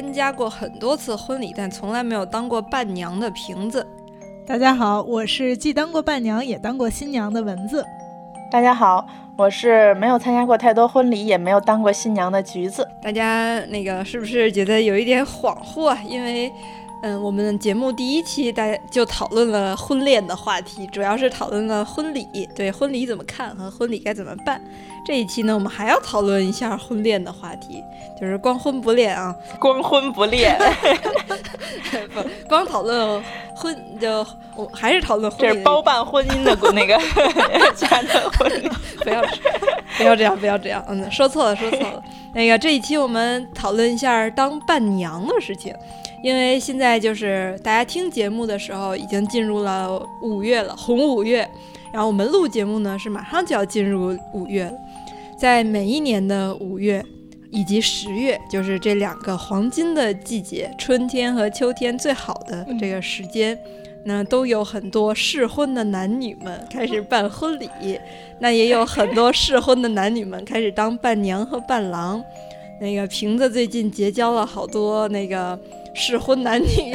参加过很多次婚礼，但从来没有当过伴娘的瓶子。大家好，我是既当过伴娘也当过新娘的蚊子。大家好，我是没有参加过太多婚礼，也没有当过新娘的橘子。大家那个是不是觉得有一点恍惚啊？因为。嗯，我们节目第一期大家就讨论了婚恋的话题，主要是讨论了婚礼，对婚礼怎么看和婚礼该怎么办。这一期呢，我们还要讨论一下婚恋的话题，就是光婚不恋啊，光婚不恋，不光讨论婚，就我还是讨论婚 这是包办婚姻的那个 家的婚礼，不要不要这样，不要这样，嗯，说错了，说错了。那个这一期我们讨论一下当伴娘的事情。因为现在就是大家听节目的时候，已经进入了五月了，红五月。然后我们录节目呢，是马上就要进入五月了。在每一年的五月以及十月，就是这两个黄金的季节，春天和秋天最好的这个时间，那都有很多适婚的男女们开始办婚礼，那也有很多 适婚的男女们开始当伴娘和伴郎。那个瓶子最近结交了好多那个。适婚男女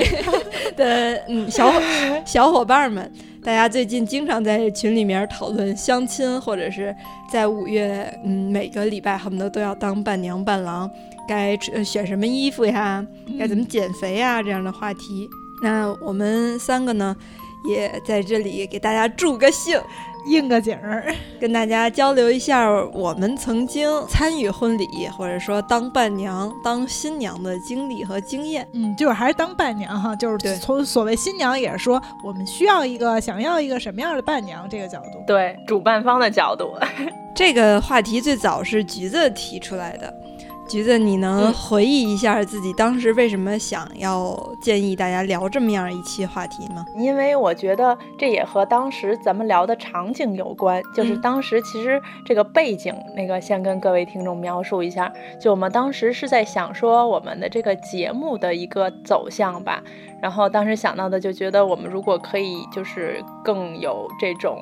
的嗯小伙小伙伴们，大家最近经常在群里面讨论相亲，或者是在五月嗯每个礼拜恨不得都要当伴娘伴郎，该选什么衣服呀？该怎么减肥呀？这样的话题。那我们三个呢，也在这里给大家助个兴。应个景儿，跟大家交流一下我们曾经参与婚礼，或者说当伴娘、当新娘的经历和经验。嗯，就是还是当伴娘哈，就是从所谓新娘也是说，我们需要一个想要一个什么样的伴娘这个角度。对，主办方的角度。这个话题最早是橘子提出来的。橘子，你能回忆一下自己当时为什么想要建议大家聊这么样一期话题吗？因为我觉得这也和当时咱们聊的场景有关，就是当时其实这个背景，那个先跟各位听众描述一下，就我们当时是在想说我们的这个节目的一个走向吧，然后当时想到的就觉得我们如果可以就是更有这种。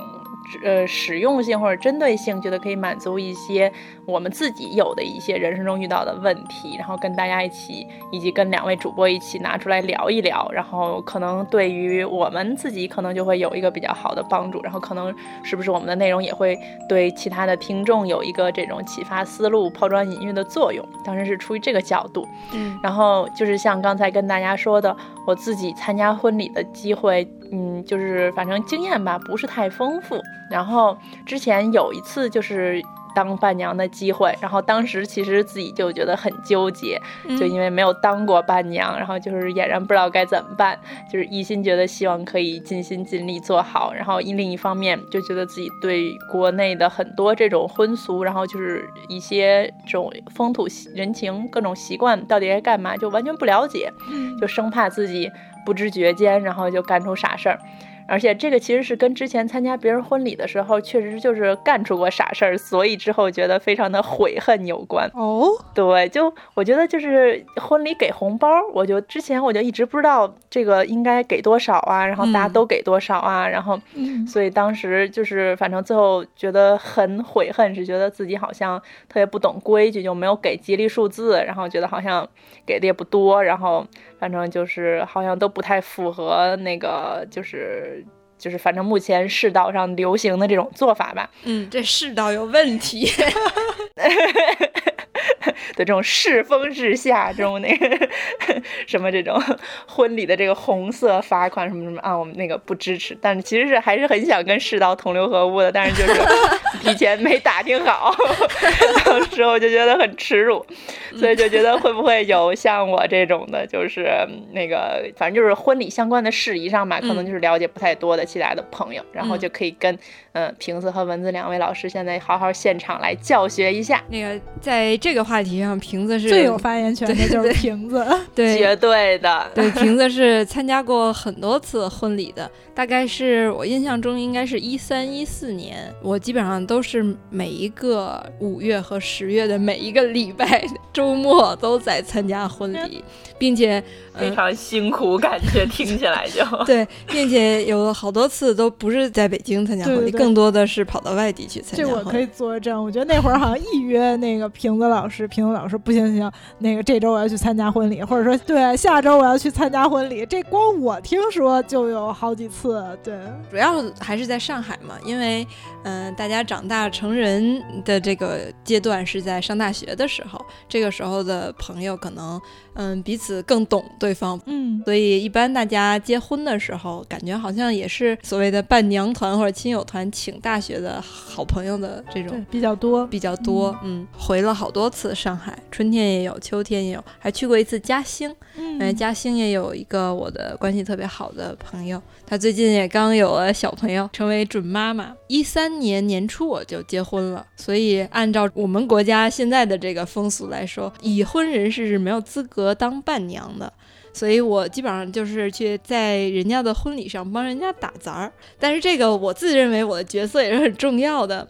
呃，实用性或者针对性，觉得可以满足一些我们自己有的一些人生中遇到的问题，然后跟大家一起，以及跟两位主播一起拿出来聊一聊，然后可能对于我们自己可能就会有一个比较好的帮助，然后可能是不是我们的内容也会对其他的听众有一个这种启发思路、抛砖引玉的作用。当时是出于这个角度，嗯，然后就是像刚才跟大家说的，我自己参加婚礼的机会。嗯，就是反正经验吧，不是太丰富。然后之前有一次就是当伴娘的机会，然后当时其实自己就觉得很纠结，就因为没有当过伴娘，然后就是俨然不知道该怎么办，就是一心觉得希望可以尽心尽力做好，然后另一方面就觉得自己对国内的很多这种婚俗，然后就是一些这种风土人情、各种习惯到底该干嘛，就完全不了解，就生怕自己。不知觉间，然后就干出傻事儿。而且这个其实是跟之前参加别人婚礼的时候，确实就是干出过傻事儿，所以之后觉得非常的悔恨有关。哦，对，就我觉得就是婚礼给红包，我就之前我就一直不知道这个应该给多少啊，然后大家都给多少啊，然后，所以当时就是反正最后觉得很悔恨，是觉得自己好像特别不懂规矩，就没有给吉利数字，然后觉得好像给的也不多，然后反正就是好像都不太符合那个就是。就是反正目前世道上流行的这种做法吧，嗯，这世道有问题，对，这种世风日下这种那个什么这种婚礼的这个红色罚款什么什么啊，我们那个不支持。但是其实是还是很想跟世道同流合污的，但是就是 提前没打听好，到时候就觉得很耻辱，所以就觉得会不会有像我这种的，就是那个反正就是婚礼相关的事宜上吧，可能就是了解不太多的其他的朋友，然后就可以跟嗯瓶子和蚊子两位老师现在好好现场来教学一下。那个在这个话题上，瓶子是最有发言权的，就是瓶子，对，绝对的，对，瓶子是参加过很多次婚礼的，大概是我印象中应该是一三一四年，我基本上都是每一个五月和十月的每一个礼拜周末都在参加婚礼，并且非常辛苦，感觉听起来就 对，并且有好多次都不是在北京参加婚礼，更多的是跑到外地去参加。这我可以作证，我觉得那会儿好像一约那个瓶子老师，瓶子老师不行行，那个这周我要去参加婚礼，或者说对下周我要去参加婚礼，这光我听说就有好几次。对，主要还是在上海嘛，因为嗯，大家长大成人的这个阶段是在上大学的时候，这个时候的朋友可能。嗯，彼此更懂对方，嗯，所以一般大家结婚的时候，感觉好像也是所谓的伴娘团或者亲友团，请大学的好朋友的这种比较多，比较多。嗯，回了好多次上海，春天也有，秋天也有，还去过一次嘉兴。嗯，嘉兴也有一个我的关系特别好的朋友，她最近也刚有了小朋友，成为准妈妈。一三年年初我就结婚了，所以按照我们国家现在的这个风俗来说，已婚人士是没有资格。当伴娘的，所以我基本上就是去在人家的婚礼上帮人家打杂儿。但是这个我自认为我的角色也是很重要的。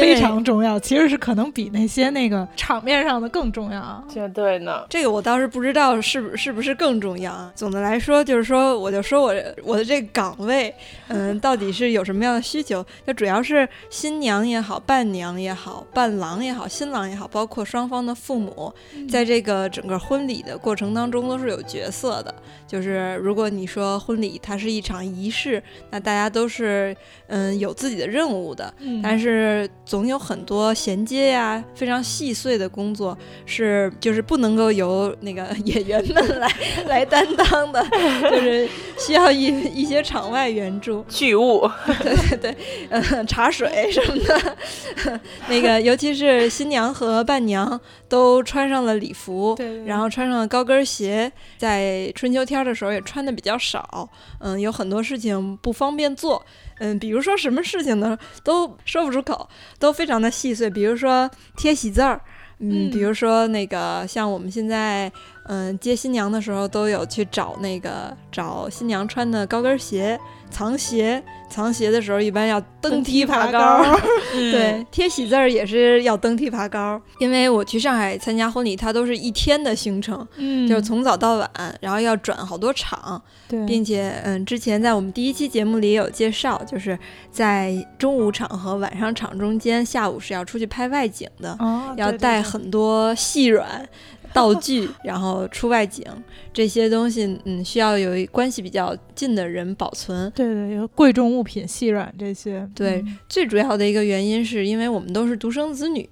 非常重要，其实是可能比那些那个场面上的更重要。绝对呢，这个我倒是不知道是不是不是更重要啊。总的来说，就是说，我就说我我的这个岗位，嗯，到底是有什么样的需求？就主要是新娘也好，伴娘也好，伴郎也好，新郎也好，包括双方的父母，在这个整个婚礼的过程当中都是有角色的。就是如果你说婚礼它是一场仪式，那大家都是嗯有自己的任务的，但是。总有很多衔接呀，非常细碎的工作是就是不能够由那个演员们来来担当的，就是需要一一些场外援助，剧务，对 对对，嗯，茶水什么的，那个尤其是新娘和伴娘都穿上了礼服，对，然后穿上了高跟鞋，在春秋天的时候也穿的比较少，嗯，有很多事情不方便做。嗯，比如说什么事情呢，都说不出口，都非常的细碎。比如说贴喜字儿，嗯，比如说那个像我们现在，嗯，接新娘的时候都有去找那个找新娘穿的高跟鞋。藏鞋，藏鞋的时候一般要登梯爬高，对，贴喜字儿也是要登梯爬高。因为我去上海参加婚礼，它都是一天的行程，嗯，就是从早到晚，然后要转好多场，对，并且，嗯，之前在我们第一期节目里也有介绍，就是在中午场和晚上场中间，下午是要出去拍外景的，要带很多细软。道具，然后出外景这些东西，嗯，需要有关系比较近的人保存。对对，有贵重物品、细软这些。对，最主要的一个原因是因为我们都是独生子女，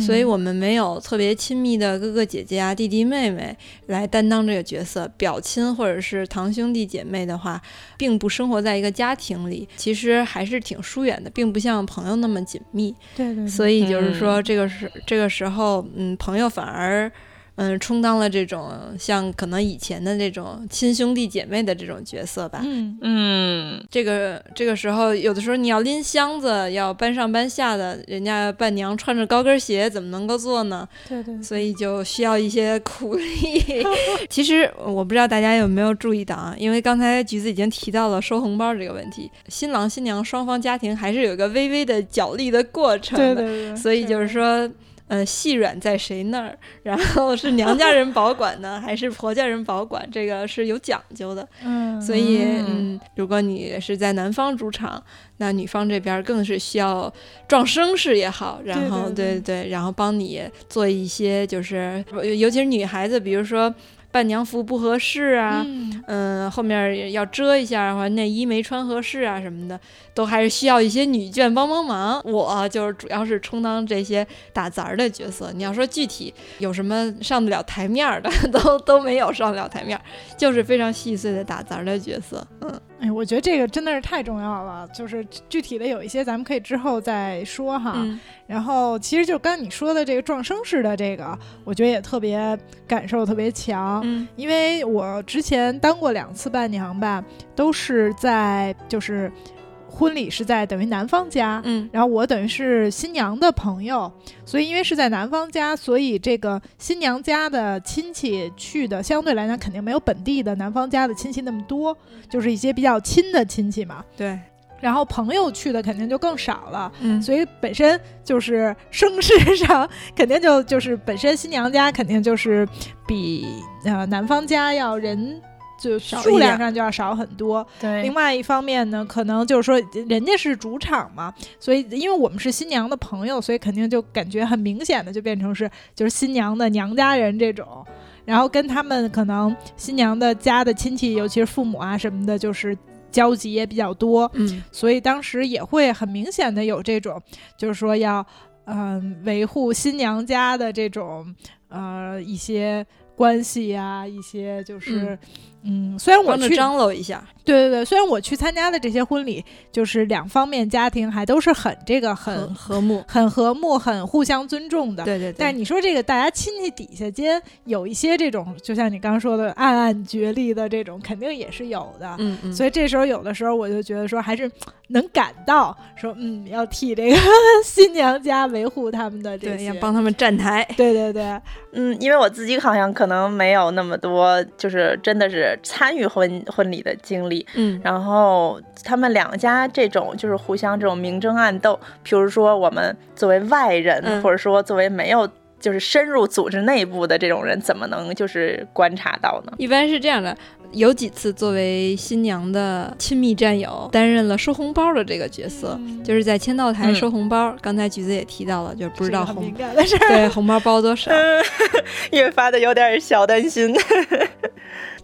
所以我们没有特别亲密的哥哥姐姐啊、弟弟妹妹来担当这个角色。表亲或者是堂兄弟姐妹的话，并不生活在一个家庭里，其实还是挺疏远的，并不像朋友那么紧密。对对。所以就是说，这个时这个时候，嗯，朋友反而。嗯，充当了这种像可能以前的那种亲兄弟姐妹的这种角色吧。嗯嗯，这个这个时候，有的时候你要拎箱子，要搬上搬下的，人家伴娘穿着高跟鞋，怎么能够做呢？对对。所以就需要一些苦力。其实我不知道大家有没有注意到啊，因为刚才橘子已经提到了收红包这个问题，新郎新娘双方家庭还是有一个微微的角力的过程的。对对对。所以就是说。呃，细软在谁那儿？然后是娘家人保管呢，还是婆家人保管？这个是有讲究的。嗯，所以嗯，如果你是在男方主场，那女方这边更是需要壮声势也好，然后对对对，然后帮你做一些，就是尤其是女孩子，比如说。伴娘服不合适啊，嗯嗯，后面要遮一下，或者内衣没穿合适啊什么的，都还是需要一些女眷帮帮忙。我就是主要是充当这些打杂儿的角色。你要说具体有什么上得了台面儿的，都都没有上得了台面儿，就是非常细碎的打杂儿的角色。嗯哎，我觉得这个真的是太重要了，就是具体的有一些咱们可以之后再说哈。嗯然后其实就刚你说的这个撞声式的这个，我觉得也特别感受特别强，嗯因为我之前当过两次伴娘吧，都是在就是婚礼是在等于男方家，嗯。然后我等于是新娘的朋友，所以因为是在男方家，所以这个新娘家的亲戚去的相对来讲肯定没有本地的男方家的亲戚那么多，就是一些比较亲的亲戚嘛。对，然后朋友去的肯定就更少了，嗯。所以本身就是声势上肯定就就是本身新娘家肯定就是比呃男方家要人就数量上就要少很多。对另外一方面呢，可能就是说人家是主场嘛，所以因为我们是新娘的朋友，所以肯定就感觉很明显的就变成是就是新娘的娘家人这种。然后跟他们可能新娘的家的亲戚，尤其是父母啊什么的，就是交集也比较多。嗯所以当时也会很明显的有这种，就是说要嗯、维护新娘家的这种呃一些关系呀、一些就是嗯虽然我去张罗一下。对对对，虽然我去参加的这些婚礼，就是两方面家庭还都是很这个很和睦，很和睦、很互相尊重的。对对对，但你说这个大家亲戚底下间有一些这种，就像你刚刚说的暗暗角力的这种，肯定也是有的。嗯嗯，所以这时候有的时候我就觉得说，还是能感到说，嗯，要替这个 新娘家维护他们的这对些，要帮他们站台。对对对，嗯，因为我自己好像可能没有那么多，就是真的是参与婚婚礼的经历。嗯然后他们两家这种就是互相这种明争暗斗，比如说我们作为外人，嗯或者说作为没有就是深入组织内部的这种人，怎么能就是观察到呢？一般是这样的，有几次作为新娘的亲密战友，担任了收红包的这个角色，嗯就是在签到台嗯收红包。刚才橘子也提到了，就是不知道红敏感的 事儿。对红包包多少。越发的有点小担心。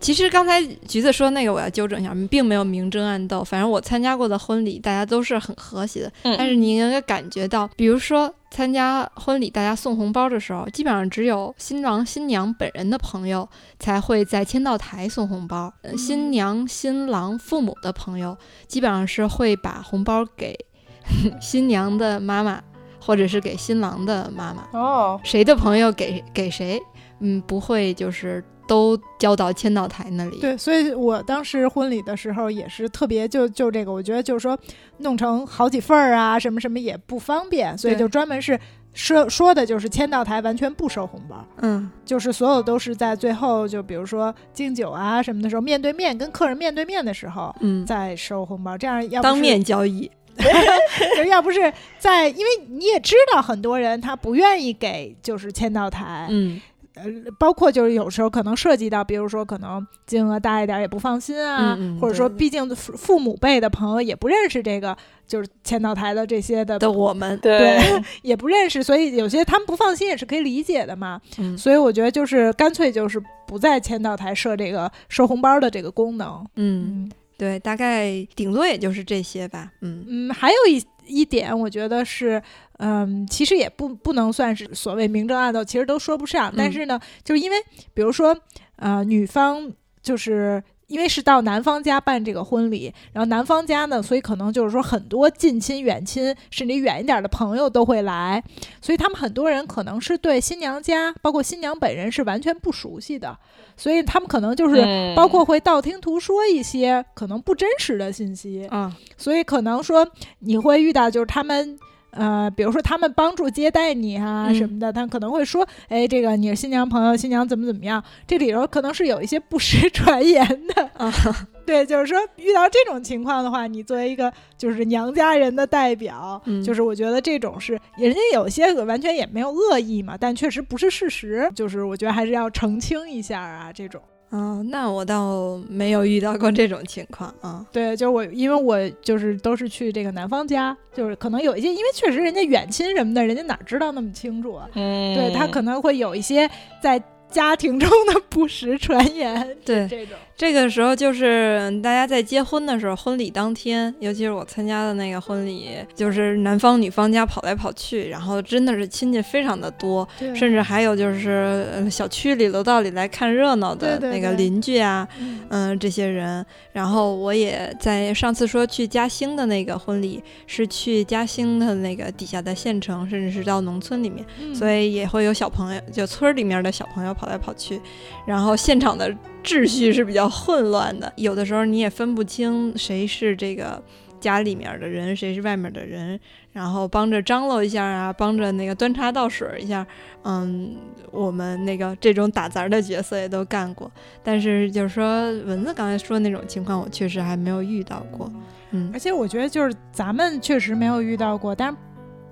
其实刚才橘子说那个，我要纠正一下，并没有明争暗斗。反正我参加过的婚礼，大家都是很和谐的。嗯但是你应该感觉到，比如说参加婚礼，大家送红包的时候，基本上只有新郎新娘本人的朋友才会在签到台送红包。呃新娘新郎父母的朋友基本上是会把红包给 新娘的妈妈，或者是给新郎的妈妈。哦，谁的朋友给给谁，嗯，不会就是都交到签到台那里。对，所以我当时婚礼的时候也是特别就就这个，我觉得就是说弄成好几份儿啊，什么什么也不方便，所以就专门是说说的就是签到台完全不收红包，嗯，就是所有都是在最后就比如说敬酒啊什么的时候，面对面跟客人面对面的时候嗯，再收红包，这样要当面交易。就要不是在，因为你也知道很多人他不愿意给就是签到台，嗯，呃，包括就是有时候可能涉及到，比如说可能金额大一点儿也不放心啊，嗯嗯或者说毕竟父父母辈的朋友也不认识这个就是签到台的这些的，的我们，对，也不认识，所以有些他们不放心也是可以理解的嘛。嗯所以我觉得就是干脆就是不在签到台设这个收红包的这个功能。嗯，嗯对，大概顶多也就是这些吧。嗯嗯，还有一一点，我觉得是，嗯，其实也不不能算是所谓明争暗斗，其实都说不上。但嗯是呢，就是因为比如说，呃，女方就是。因为是到男方家办这个婚礼，然后男方家呢，所以可能就是说很多近亲、远亲，甚至远一点的朋友都会来，所以他们很多人可能是对新娘家，包括新娘本人是完全不熟悉的，所以他们可能就是嗯包括会道听途说一些可能不真实的信息，啊，所以可能说你会遇到就是他们。呃，比如说他们帮助接待你啊嗯什么的，他可能会说，哎，这个你是新娘朋友，新娘怎么怎么样，这里头可能是有一些不实 传言的。啊，对，就是说遇到这种情况的话，你作为一个就是娘家人的代表，嗯就是我觉得这种是人家有些完全也没有恶意嘛，但确实不是事实，就是我觉得还是要澄清一下啊，这种。哦，那我倒没有遇到过这种情况啊。对，就是我，因为我就是都是去这个男方家，就是可能有一些，因为确实人家远亲什么的，人家哪知道那么清楚啊？嗯，对他可能会有一些在家庭中的 不实传言。对这种，这个时候就是大家在结婚的时候，婚礼当天，尤其是我参加的那个婚礼，就是男方女方家跑来跑去，然后真的是亲戚非常的多，甚至还有就是呃小区里、楼道里来看热闹的那个邻居啊，嗯嗯，这些人。然后我也在上次说去嘉兴的那个婚礼，是去嘉兴的那个底下的县城，甚至是到农村里面，嗯所以也会有小朋友，就村儿里面的小朋友跑来跑去，然后现场的秩序是比较混乱的，有的时候你也分不清谁是这个家里面的人，谁是外面的人，然后帮着张罗一下啊，帮着那个端茶倒水一下，嗯，我们那个这种打杂的角色也都干过，但是就是说蚊子刚才说那种情况，我确实还没有遇到过，嗯。而且我觉得就是咱们确实没有遇到过，但是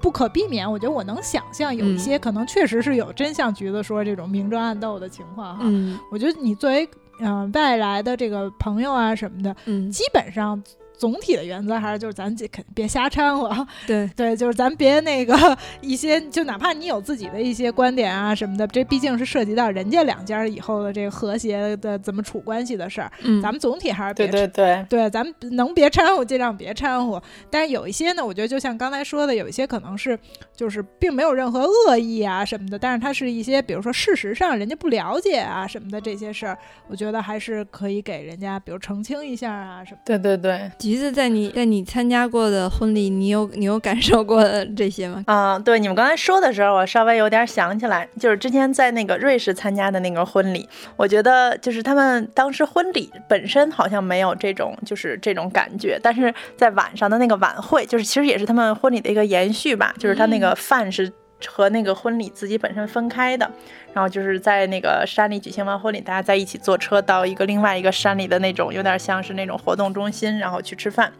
不可避免，我觉得我能想象有一嗯些可能确实是有真像橘子说这种明争暗斗的情况哈。嗯我觉得你作为嗯、呃外来的这个朋友啊什么的，嗯，基本上。总体的原则还是就是咱这肯别瞎掺和，对，对，就是咱别那个 一些，就哪怕你有自己的一些观点啊什么的，这毕竟是涉及到人家两家以后的这个和谐的怎么处关系的事儿，嗯，咱们总体还是别对对对，对，咱们能别掺和尽量别掺和。但是有一些呢，我觉得就像刚才说的，有一些可能是就是并没有任何恶意啊什么的，但是它是一些比如说事实上人家不了解啊什么的这些事儿，我觉得还是可以给人家比如澄清一下啊什么的。对对对，橘子在你在你参加过的婚礼，你有你有感受过这些吗？嗯，对，你们刚才说的时候，我稍微有点想起来，就是之前在那个瑞士参加的那个婚礼，我觉得就是他们当时婚礼本身好像没有这种就是这种感觉，但是在晚上的那个晚会，就是其实也是他们婚礼的一个延续吧，就是他那个饭是和那个婚礼自己本身分开的。然后就是在那个山里举行完婚礼，大家在一起坐车到一个另外一个山里的那种，有点像是那种活动中心，然后去吃饭。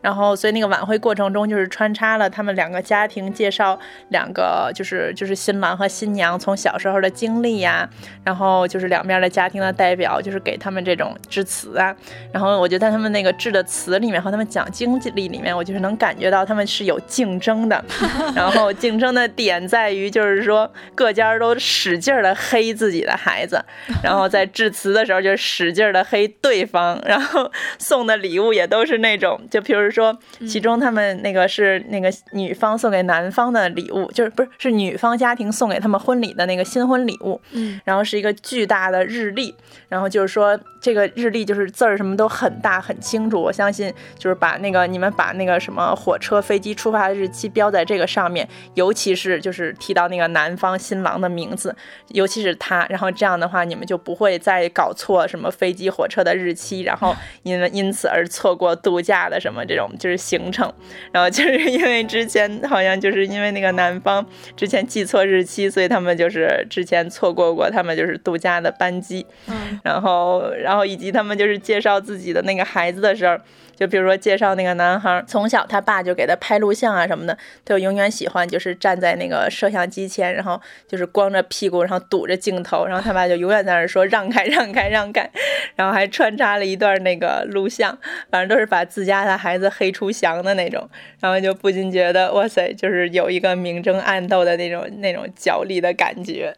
然后所以那个晚会过程中，就是穿插了他们两个家庭介绍两个，就是就是新郎和新娘从小时候的经历呀，然后就是两边的家庭的代表，就是给他们这种致辞啊。然后我觉得他们那个致的词里面和他们讲经历里面，我就是能感觉到他们是有竞争的。然后竞争的点在于，就是说各家都使劲的黑自己的孩子，然后在致辞的时候就使劲的黑对方，然后送的礼物也都是那种，就比如说，其中他们那个是那个女方送给男方的礼物，就是不是是女方家庭送给他们婚礼的那个新婚礼物，嗯，然后是一个巨大的日历，然后就是说这个日历就是字儿什么都很大很清楚，我相信就是把那个你们把那个什么火车飞机出发的日期标在这个上面，尤其是就是提到那个男方新郎的名字，尤其是他，然后这样的话你们就不会再搞错什么飞机火车的日期，然后因为因此而错过度假的什么这种就是行程，然后就是因为之前好像就是因为那个男方之前记错日期，所以他们就是之前错过过他们就是度假的班机，嗯。然后然后然后以及他们就是介绍自己的那个孩子的时候。就比如说介绍那个男孩，从小他爸就给他拍录像啊什么的，他就永远喜欢就是站在那个摄像机前，然后就是光着屁股，然后堵着镜头，然后他爸就永远在那说让开让开让开，然后还穿插了一段那个录像，反正都是把自家的孩子黑出翔的那种，然后就不禁觉得哇塞，就是有一个明争暗斗的那种那种角力的感觉。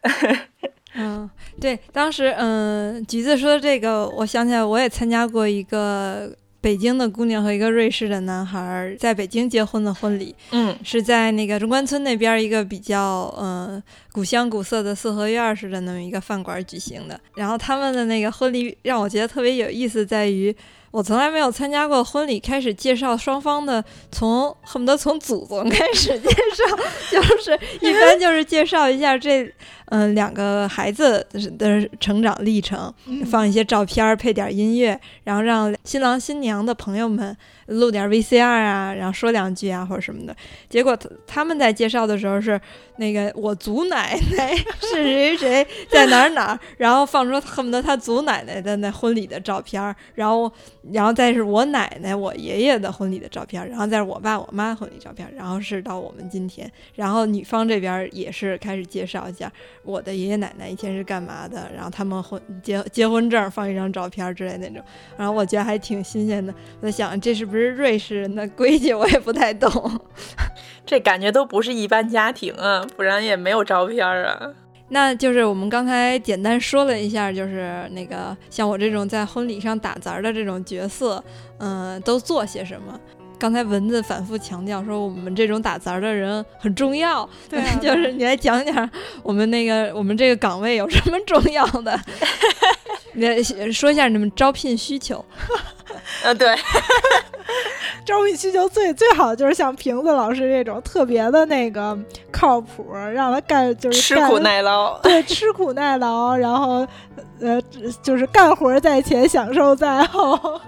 嗯，对，当时嗯，橘子说这个，我想起来，我也参加过一个北京的姑娘和一个瑞士的男孩儿在北京结婚的婚礼，嗯是在那个中关村那边儿一个比较嗯古香古色的四合院儿似的那么一个饭馆举行的。然后他们的那个婚礼让我觉得特别有意思，在于我从来没有参加过婚礼，开始介绍双方的，从恨不得从祖宗开始介绍，就是一般就是介绍一下这嗯两个孩子的成长历程，嗯放一些照片儿，配点音乐，然后让新郎新娘的朋友们录点 VCR 啊，然后说两句啊或者什么的。结果他他们在介绍的时候是那个我祖奶奶 是谁谁谁在哪儿哪儿，然后放出恨不得他祖奶奶的那婚礼的照片儿，然后然后再是我奶奶我爷爷的婚礼的照片，然后再是我爸我妈婚礼照片，然后是到我们今天，然后女方这边也是开始介绍一下我的爷爷奶奶以前是干嘛的，然后他们婚结结婚证放一张照片之类那种，然后我觉得还挺新鲜的。我在想这是不是瑞士人的规矩，我也不太懂。这感觉都不是一般家庭啊，不然也没有照片啊。那就是我们刚才简单说了一下，就是那个像我这种在婚礼上打杂的这种角色，嗯、都做些什么。刚才蚊子反复强调说，我们这种打杂的人很重要。对啊 就是你来讲讲我们那个我们这个岗位有什么重要的？你来说一下你们招聘需求。呃，对，招聘需求最最好就是像瓶子老师这种特别的那个靠谱，让他干就是吃苦耐劳。对，吃苦耐劳，然后呃，就是干活在前，享受在后，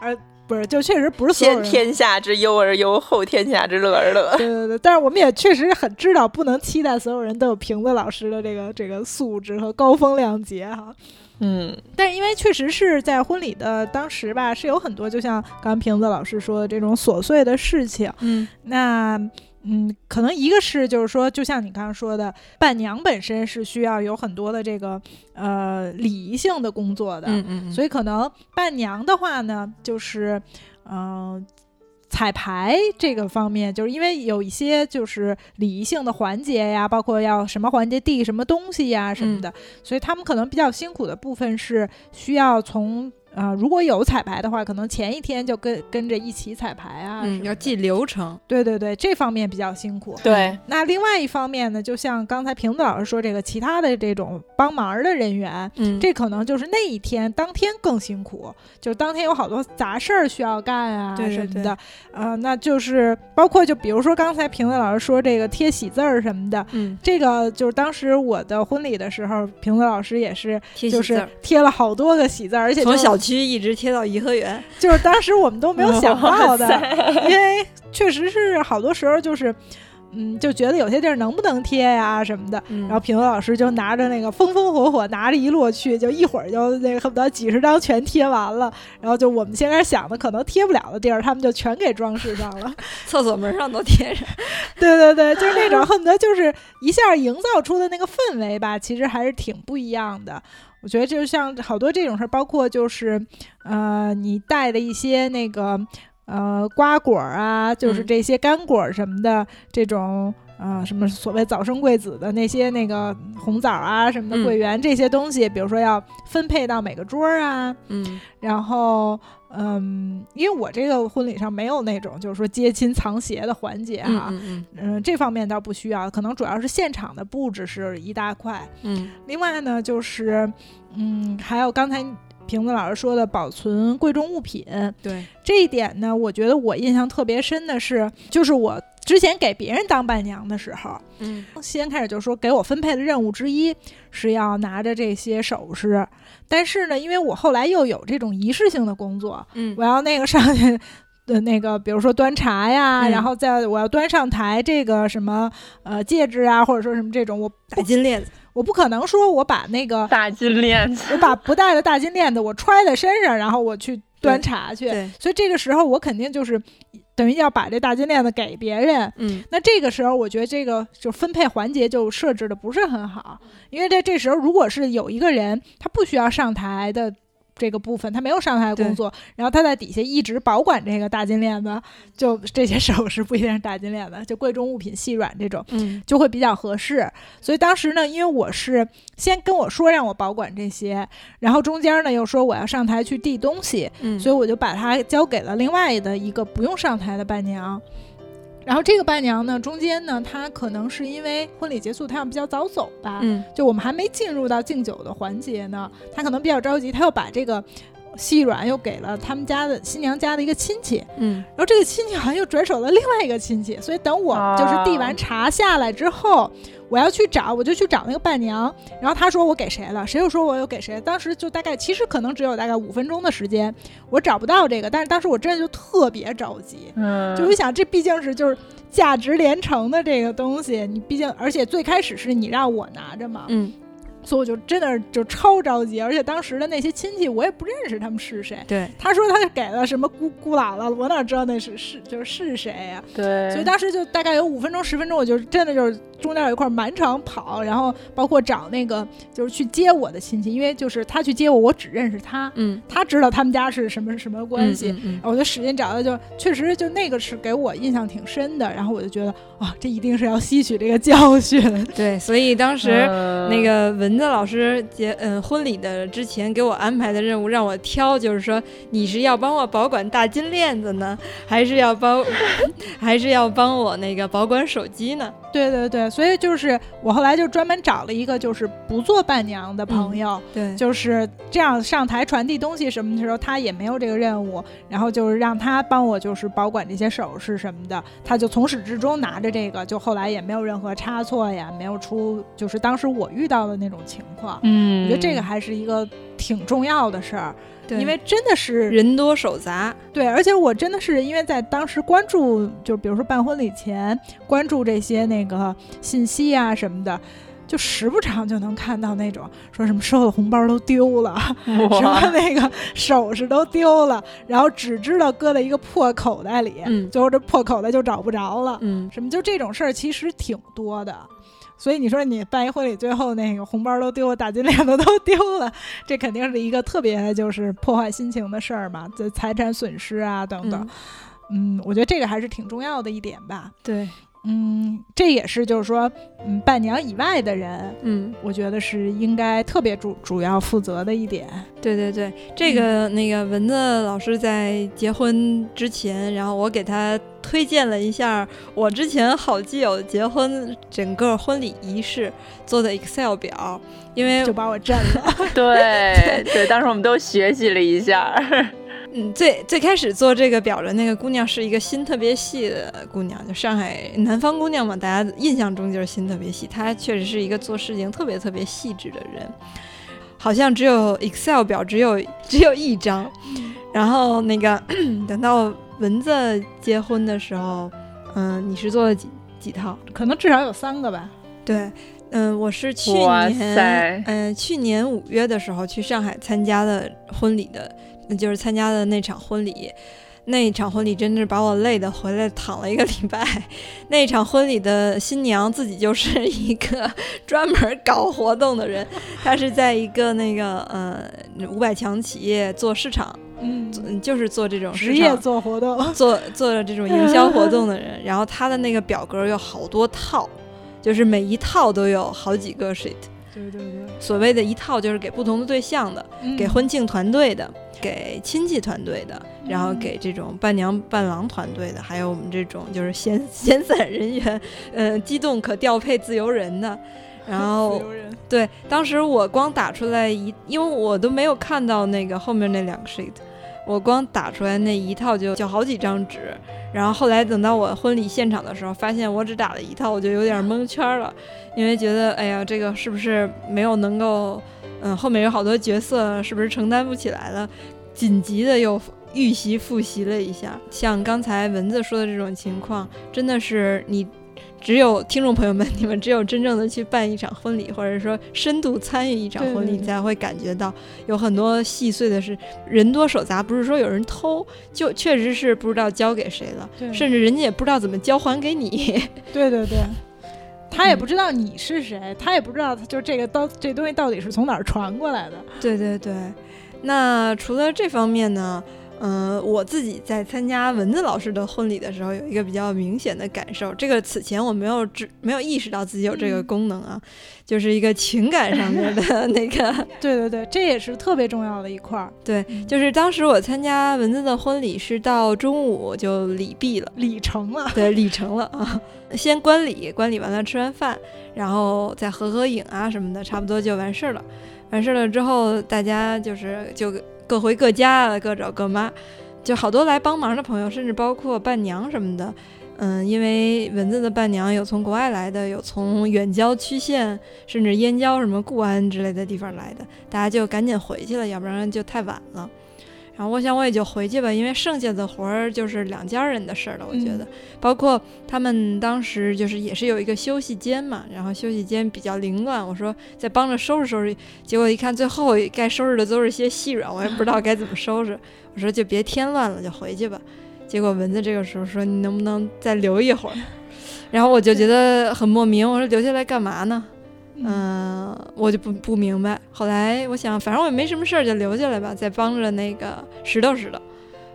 而不是就确实不是。先天下之忧而忧，后天下之乐而乐。对对对，但是我们也确实很知道，不能期待所有人都有瓶子老师的这个这个素质和高风亮节哈。嗯，但是因为确实是在婚礼的当时吧，是有很多就像刚刚瓶子老师说的这种琐碎的事情，嗯那嗯，可能一个是就是说，就像你刚刚说的，伴娘本身是需要有很多的这个呃礼仪性的工作的，嗯嗯，所以可能伴娘的话呢，就是嗯。呃彩排这个方面，就是因为有一些就是礼仪性的环节呀，包括要什么环节递什么东西呀什么的，所以他们可能比较辛苦的部分是需要从啊、如果有彩排的话，可能前一天就跟跟着一起彩排啊，要记流程。对对对，这方面比较辛苦。对，那另外一方面呢，就像刚才瓶子老师说，这个其他的这种帮忙的人员，嗯，这可能就是那一天当天更辛苦，就是当天有好多杂事儿需要干啊对对什么的，呃，那就是包括就比如说刚才瓶子老师说这个贴喜字儿什么的。嗯，这个就是当时我的婚礼的时候，瓶子老师也是，就是贴了好多个喜字儿，而且就是从小区一直贴到颐和园。就是当时我们都没有想到的因为确实是好多时候就是，嗯，就觉得有些地儿能不能贴呀什么的。嗯，然后评委老师就拿着那个风风火火拿着一摞去，就一会儿就那个恨不得几十张全贴完了。然后就我们先开始想的可能贴不了的地儿，他们就全给装饰上了。厕所门上都贴上。对对对，就是那种恨不得就是一下营造出的那个氛围吧，其实还是挺不一样的。我觉得就像好多这种事儿，包括就是呃，你带的一些那个呃瓜果儿啊，就是嗯这些干果儿什么的，这种呃什么所谓早生贵子的那些那个红枣啊什么的嗯桂圆这些东西，比如说要分配到每个桌儿啊，嗯然后。嗯，因为我这个婚礼上没有那种就是说接亲藏鞋的环节哈，嗯嗯嗯，这方面倒不需要，可能主要是现场的布置是一大块。嗯另外呢，就是嗯，还有刚才瓶子老师说的保存贵重物品。对，这一点呢，我觉得我印象特别深的是，就是我之前给别人当伴娘的时候，嗯。先开始就说给我分配的任务之一是要拿着这些首饰，但是呢，因为我后来又有这种仪式性的工作，嗯。我要那个上去的那个，比如说端茶呀，嗯。然后再我要端上台这个什么呃戒指啊，或者说什么这种，我大金链子。我不可能说我把那个大金链子，我把不戴的大金链子我揣在身上，然后我去端茶去，所以这个时候我肯定就是等于要把这大金链子给别人。嗯那这个时候，我觉得这个就分配环节就设置的不是很好，因为在这时候，如果是有一个人他不需要上台的这个部分，他没有上台工作，然后他在底下一直保管这个大金链子，就这些首饰不一定是大金链子，就贵重物品细软这种。嗯就会比较合适，所以当时呢，因为我是先跟我说让我保管这些，然后中间呢又说我要上台去递东西，嗯，所以我就把它交给了另外的一个不用上台的伴娘。然后这个伴娘呢，中间呢，她可能是因为婚礼结束，她要比较早走吧，嗯。就我们还没进入到敬酒的环节呢，她可能比较着急，她又把这个细软又给了他们家的新娘家的一个亲戚，嗯。然后这个亲戚好像又转手了另外一个亲戚，所以等我就是递完茶下来之后，我要去找，我就去找那个伴娘，然后他说我给谁了，谁又说我又给谁，当时就大概其实可能只有大概五分钟的时间，我找不到这个，但是当时我真的就特别着急，嗯，就我想这毕竟是就是价值连城的这个东西，你毕竟而且最开始是你让我拿着嘛，嗯，所以我就真的就超着急，而且当时的那些亲戚我也不认识他们是谁。对，他说他给了什么姑姑姥姥，我哪知道那是是就是是谁呀、对，所以当时就大概有五分钟十分钟，我就真的就是中间有一块满场跑，然后包括找那个就是去接我的亲戚，因为就是他去接我，我只认识他，嗯，他知道他们家是什么什么关系。嗯嗯然后我就使劲找他，就确实就那个是给我印象挺深的。然后我就觉得啊，这一定是要吸取这个教训。对，所以当时呃那个蚊子老师结嗯婚礼的之前给我安排的任务，让我挑，就是说你是要帮我保管大金链子呢，还是要帮，还是要帮我那个保管手机呢？对对对，所以就是我后来就专门找了一个就是不做伴娘的朋友，对，就是这样上台传递东西什么的时候，他也没有这个任务，然后就是让他帮我就是保管这些首饰什么的，他就从始至终拿着这个，就后来也没有任何差错呀，没有出就是当时我遇到的那种情况。嗯，我觉得这个还是一个挺重要的事儿，对因为真的是人多手杂，对，而且我真的是因为在当时关注，就比如说办婚礼前关注这些那个信息啊什么的，就时不常就能看到那种说什么收的红包都丢了，什么，那个首饰都丢了，然后只知道搁在一个破口袋里，嗯。最后这破口袋就找不着了，嗯，什么就这种事儿其实挺多的。所以你说你办一婚礼，最后那个红包都丢了，大金链子都丢了，这肯定是一个特别就是破坏心情的事儿嘛，这财产损失啊等等。嗯，我觉得这个还是挺重要的一点吧。对，嗯，这也是就是说，嗯，伴娘以外的人，嗯，我觉得是应该特别主主要负责的一点。对对对，这个那个蚊子老师在结婚之前，然后我给他推荐了一下我之前好基友结婚整个婚礼仪式做的 Excel 表，因为就把我震了。对对，当时我们都学习了一下，嗯，最最开始做这个表的那个姑娘是一个心特别细的姑娘，就上海南方姑娘嘛，大家印象中就是心特别细。她确实是一个做事情特别特别细致的人，好像只有 Excel 表只有只有一张。然后那个等到蚊子结婚的时候，嗯，你是做了几几套？可能至少有三个吧。对，嗯，我是去年，塞嗯、去年五月的时候去上海参加的婚礼的，就是参加的那场婚礼。那一场婚礼真是把我累的回来躺了一个礼拜。那一场婚礼的新娘自己就是一个 专门搞活动的人，她是在一个那个呃五百强企业做市场，嗯，嗯就是做这种职业做活动。做做这种营销活动的人，然后她的那个表格有好多套，就是每一套都有好几个 sheet。对对对，所谓的一套就是给不同的对象的，嗯。给婚庆团队的，给亲戚团队的，然后给这种伴娘伴郎团队的，还有我们这种就是闲 闲散人员，呃，机动可调配自由人的。然后对，当时我光打出来一，因为我都没有看到那个后面那两个 sheet，我光打出来那一套就就好几张纸。然后后来等到我婚礼现场的时候，发现我只打了一套，我就有点蒙圈了，因为觉得哎呀，这个是不是没有能够，嗯，后面有好多角色是不是承担不起来了？紧急的又预习复习了一下，像刚才蚊子说的这种情况，真的是你只有听众朋友们，你们只有真正的去办一场婚礼，或者说深度参与一场婚礼，才会感觉到有很多细碎的事。人多手杂，不是说有人偷，就确实是不知道交给谁了，甚至人家也不知道怎么交还给你。对对对，他也不知道你是谁，他也不知道就这个到这东西到底是从哪儿传过来的。对对对，那除了这方面呢？嗯、我自己在参加蚊子老师的婚礼的时候，有一个比较明显的感受。这个此前我没有知没有意识到自己有这个嗯功能啊，就是一个情感上面的 那个。对对对，这也是特别重要的一块儿。对，嗯就是当时我参加蚊子的婚礼是到中午就礼毕了。礼成了，对，礼成了啊，先观礼，观礼完了吃完饭，然后再合合影啊什么的，差不多就完事儿了。完事儿了之后，大家就是就各回各家了，各找各妈。就好多来帮忙的朋友，甚至包括伴娘什么的。嗯，因为蚊子的伴娘有从国外来的，有从远郊区县，甚至燕郊什么固安之类的地方来的，大家就赶紧回去了，要不然就太晚了。然后我想我也就回去吧，因为剩下的活儿就是两家人的事儿了。我觉得，嗯包括他们当时就是也是有一个休息间嘛，然后休息间比较凌乱，我说再帮着收拾收拾，结果一看最后该收拾的都是些细软，我也不知道该怎么收拾，我说就别添乱了，就回去吧。结果蚊子这个时候说你能不能再留一会儿？然后我就觉得很莫名，我说留下来干嘛呢？嗯，我就不不明白。后来我想，反正我也没什么事儿，就留下来吧，再帮着那个石头石头。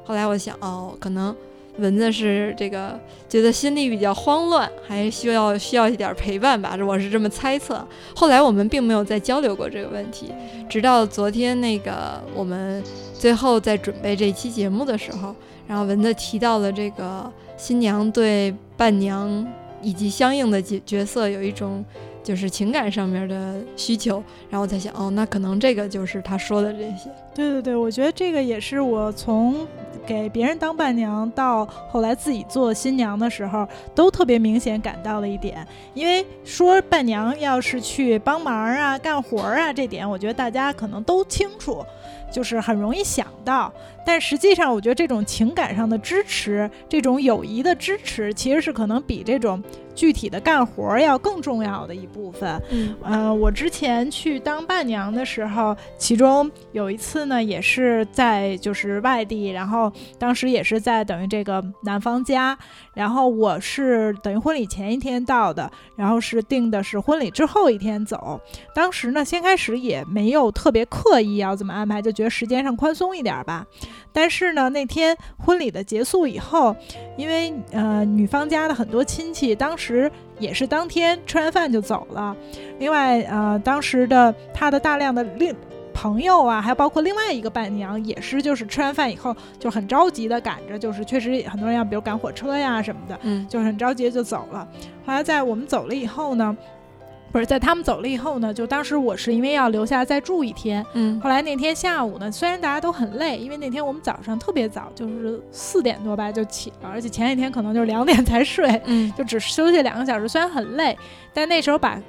后来我想，哦，可能蚊子是这个觉得心里比较慌乱，还需要需要一点陪伴吧，我是这么猜测。后来我们并没有再交流过这个问题，直到昨天那个我们最后在准备这期节目的时候，然后蚊子提到了这个新娘对伴娘以及相应的角角色有一种。就是情感上面的需求，然后我在想，哦，那可能这个就是他说的这些。对对对，我觉得这个也是我从给别人当伴娘到后来自己做新娘的时候，都特别明显感到的一点。因为说伴娘要是去帮忙啊、干活啊，这点我觉得大家可能都清楚，就是很容易想到。但实际上，我觉得这种情感上的支持，这种友谊的支持，其实是可能比这种。具体的干活要更重要的一部分。嗯，呃，我之前去当伴娘的时候，其中有一次呢，也是在就是外地，然后当时也是在等于这个男方家，然后我是等于婚礼前一天到的，然后是定的是婚礼之后一天走。当时呢，先开始也没有特别刻意要怎么安排，就觉得时间上宽松一点吧。但是呢，那天婚礼的结束以后，因为呃女方家的很多亲戚当时也是当天吃完饭就走了，另外呃当时的他的大量的另朋友啊，还有包括另外一个伴娘也是就是吃完饭以后就很着急的赶着，就是确实很多人要比如赶火车呀什么的，嗯，就很着急就走了。后来在我们走了以后呢。不是在他们走了以后呢，就当时我是因为要留下再住一天，嗯，后来那天下午呢，虽然大家都很累，因为那天我们早上特别早，就是四点多吧就起了，而且前一天可能就是两点才睡，嗯，就只休息两个小时，虽然很累，但那时候把。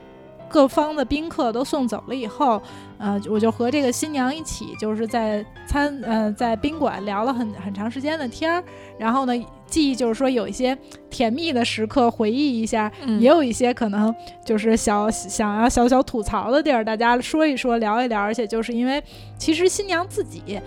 各方的宾客都送走了以后，呃，我就和这个新娘一起，就是在餐呃在宾馆聊了很很长时间的天儿。然后呢，记忆就是说有一些甜蜜的时刻回忆一下，也有一些可能就是小想要小小吐槽的地儿，大家说一说聊一聊。而且就是因为其实新娘自己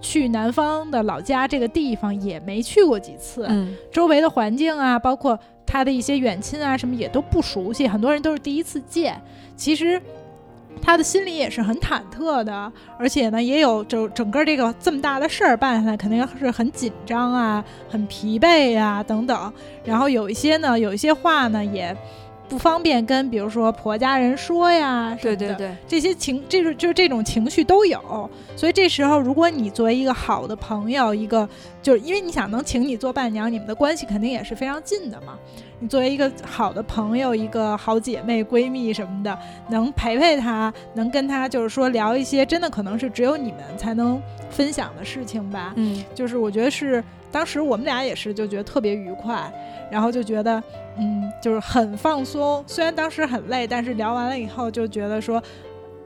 去南方的老家这个地方也没去过几次，嗯，周围的环境啊，包括。他的一些远亲啊，什么也都不熟悉，很多人都是第一次见。其实他的心里也是很忐忑的，而且呢，也有整整个这个这么大的事儿办下来，肯定是很紧张啊，很疲惫呀等等。然后有一些呢，有一些话呢也。不方便跟，比如说婆家人说呀，对对对，这些情，这是就这种情绪都有。所以这时候，如果你作为一个好的朋友，一个就是因为你想能请你做伴娘，你们的关系肯定也是非常近的嘛。你作为一个好的朋友，一个好姐妹、闺蜜什么的，能陪陪她，能跟她就是说聊一些真的可能是只有你们才能分享的事情吧。嗯，就是我觉得是当时我们俩也是就觉得特别愉快。然后就觉得，嗯，就是很放松。虽然当时很累，但是聊完了以后就觉得说，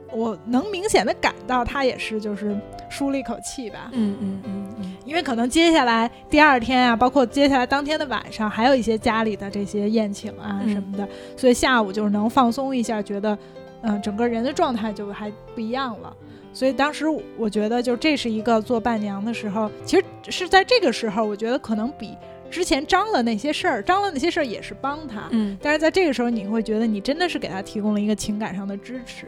我能明显的感到他也是就是舒了一口气吧。嗯嗯嗯嗯。因为可能接下来第二天啊，包括接下来当天的晚上，还有一些家里的这些宴请啊什么的，所以下午就是能放松一下，觉得，嗯，整个人的状态就还不一样了。所以当时我觉得，就这是一个做伴娘的时候，其实是在这个时候，我觉得可能比。之前张了那些事儿，张了那些事儿也是帮他，嗯，但是在这个时候，你会觉得你真的是给他提供了一个情感上的支持。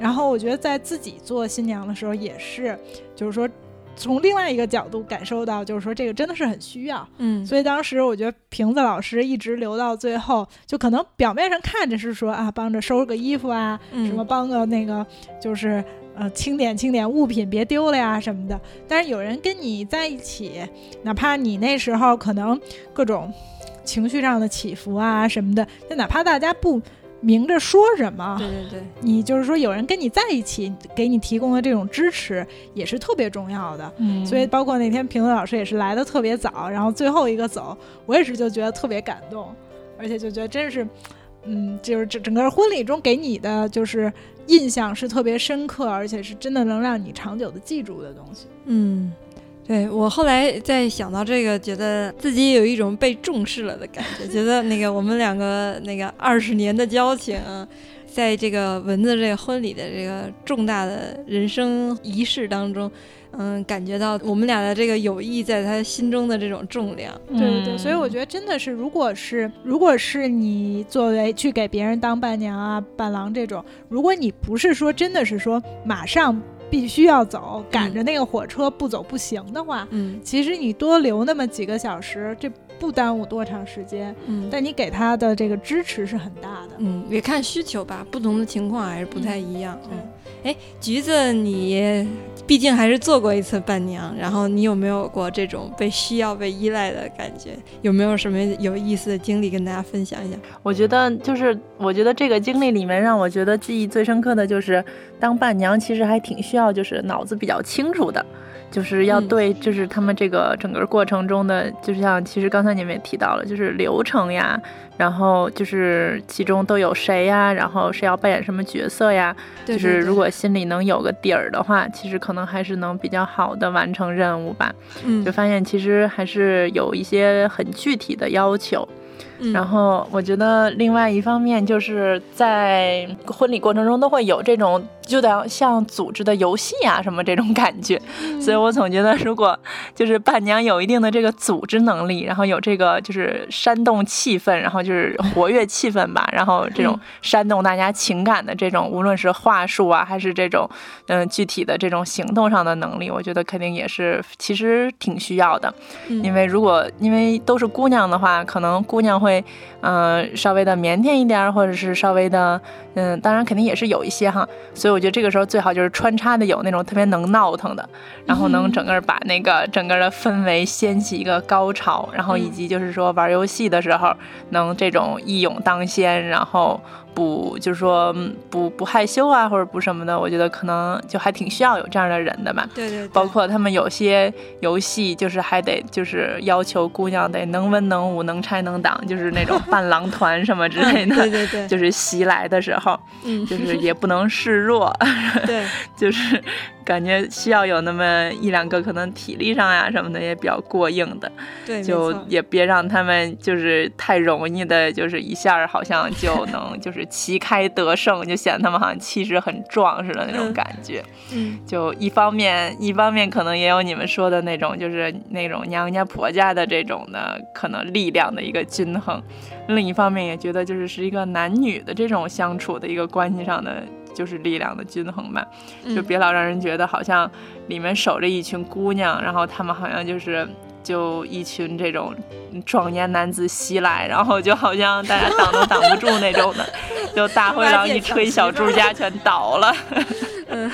然后我觉得在自己做新娘的时候，也是，就是说从另外一个角度感受到，就是说这个真的是很需要，嗯。所以当时我觉得瓶子老师一直留到最后，就可能表面上看着是说啊，帮着收拾个衣服啊，什么帮个那个就是。呃，清点清点物品，别丢了呀什么的。但是有人跟你在一起，哪怕你那时候可能各种情绪上的起伏啊什么的，就哪怕大家不明着说什么，对对对，你就是说有人跟你在一起，给你提供的这种支持也是特别重要的。嗯，所以包括那天评委老师也是来的特别早，然后最后一个走，我也是就觉得特别感动，而且就觉得真是，嗯，就是整整个婚礼中给你的就是。印象是特别深刻，而且是真的能让你长久的记住的东西。嗯，对我后来在想到这个，觉得自己有一种被重视了的感觉，觉得那个我们两个那个二十年的交情，在这个蚊子这个婚礼的这个重大的人生仪式当中，嗯，感觉到我们俩的这个友谊在他心中的这种重量。对对对，所以我觉得真的是，如果是如果是你作为去给别人当伴娘啊、伴郎这种，如果你不是说真的是说马上。必须要走，赶着那个火车不走不行的话，嗯，其实你多留那么几个小时，这不耽误多长时间。嗯，但你给他的这个支持是很大的。嗯，也看需求吧，不同的情况还是不太一样。嗯，哎，橘子，你毕竟还是做过一次伴娘，然后你有没有过这种被需要、被依赖的感觉？有没有什么有意思的经历跟大家分享一下？我觉得就是，我觉得这个经历里面让我觉得记忆最深刻的就是，当伴娘其实还挺需要，就是脑子比较清楚的。就是要对，就是他们这个整个过程中的，就像其实刚才你们也提到了，就是流程呀，然后就是其中都有谁呀，然后谁要扮演什么角色呀，就是如果心里能有个底儿的话，其实可能还是能比较好的完成任务吧。嗯，就发现其实还是有一些很具体的要求。然后我觉得，另外一方面就是在婚礼过程中都会有这种，就得像组织的游戏啊什么这种感觉，所以我总觉得，如果就是伴娘有一定的这个组织能力，然后有这个就是煽动气氛，然后就是活跃气氛吧，然后这种煽动大家情感的这种，无论是话术啊，还是这种嗯具体的这种行动上的能力，我觉得肯定也是其实挺需要的，因为如果因为都是姑娘的话，可能姑娘会。会，嗯，稍微的腼腆一点，或者是稍微的，嗯，当然肯定也是有一些哈，所以我觉得这个时候最好就是穿插的有那种特别能闹腾的，然后能整个把那个整个的氛围掀起一个高潮，然后以及就是说玩游戏的时候能这种一勇当先，然后。不，就是说不不害羞啊，或者不什么的，我觉得可能就还挺需要有这样的人的嘛。对对。包括他们有些游戏，就是还得就是要求姑娘得能文能武、能拆能挡，就是那种伴郎团什么之类的。对对对。就是袭来的时候，嗯，就是 也不能示弱。对。就是。感觉需要有那么一两个，可能体力上呀什么的也比较过硬的，对，就也别让他们就是太容易的，就是一下好像就能就是旗开得胜，就显得他们好像气势很壮似的那种感觉。嗯，就一方面，一方面可能也有你们说的那种，就是那种娘家婆家的这种的可能力量的一个均衡；另一方面也觉得就是是一个男女的这种相处的一个关系上的。就是力量的均衡吧，就别老让人觉得好像里面守着一群姑娘，然后他们好像就是就一群这种壮年男子袭来，然后就好像大家挡都挡不住那种的，就大灰狼一吹小猪家全倒了。嗯，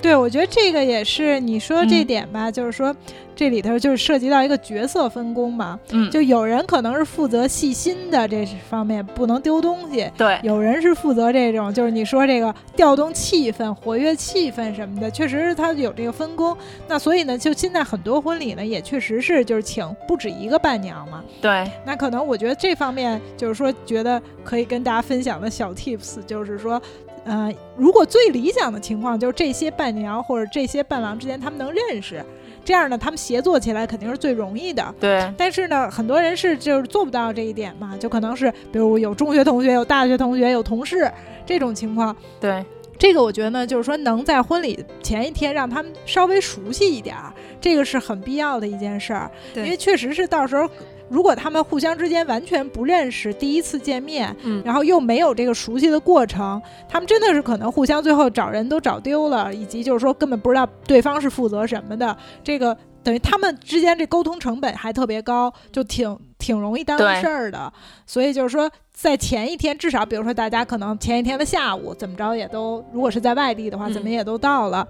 对，我觉得这个也是你说这点吧，就是说。这里头就是涉及到一个角色分工嘛，嗯，就有人可能是负责细心的这方面，不能丢东西，对，有人是负责这种，就是你说这个调动气氛、活跃气氛什么的，确实是他有这个分工。那所以呢，就现在很多婚礼呢，也确实是就是请不止一个伴娘嘛，对。那可能我觉得这方面就是说，觉得可以跟大家分享的小 tips，就是说，呃，如果最理想的情况就是这些伴娘或者这些伴郎之间他们能认识。这样呢，他们协作起来肯定是最容易的。对。但是呢，很多人是就是做不到这一点嘛，就可能是比如有中学同学、有大学同学、有同事这种情况。对。这个我觉得呢，就是说能在婚礼前一天让他们稍微熟悉一点儿，这个是很必要的一件事儿。对。因为确实是到时候。如果他们互相之间完全不认识，第一次见面，嗯，然后又没有这个熟悉的过程，他们真的是可能互相最后找人都找丢了，以及就是说根本不知道对方是负责什么的，这个等于他们之间这沟通成本还特别高，就挺挺容易耽误事儿的。所以就是说，在前一天，至少比如说大家可能前一天的下午怎么着也都，如果是在外地的话，怎么也都到了，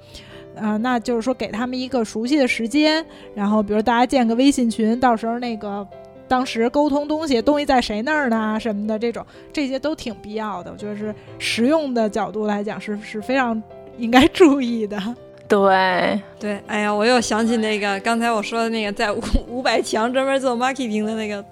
啊，那就是说给他们一个熟悉的时间，然后比如大家建个微信群，到时候那个。当时沟通东西，东西在谁那儿呢？什么的，这种这些都挺必要的。我觉得是实用的角度来讲，是是非常应该注意的。对对，哎呀，我又想起那个刚才我说的那个在五 五百强专门做 marketing 的那个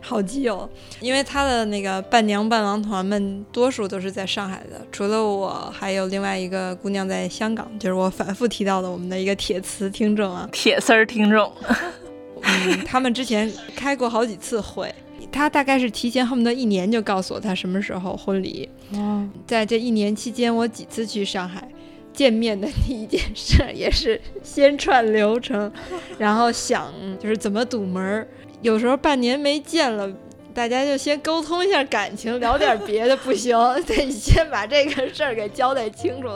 好基友，因为他的那个伴娘伴郎团们多数都是在上海的，除了我，还有另外一个姑娘在香港，就是我反复提到的我们的一个铁磁听众啊，铁丝儿听众。嗯，他们之前开过好几次会，他大概是提前恨不得一年就告诉我他什么时候婚礼，哦，在这一年期间，我几次去上海。见面的第一件事也是先串流程，然后想就是怎么堵门儿。有时候半年没见了，大家就先沟通一下感情，聊点别的不行，得先把这个事儿给交代清楚。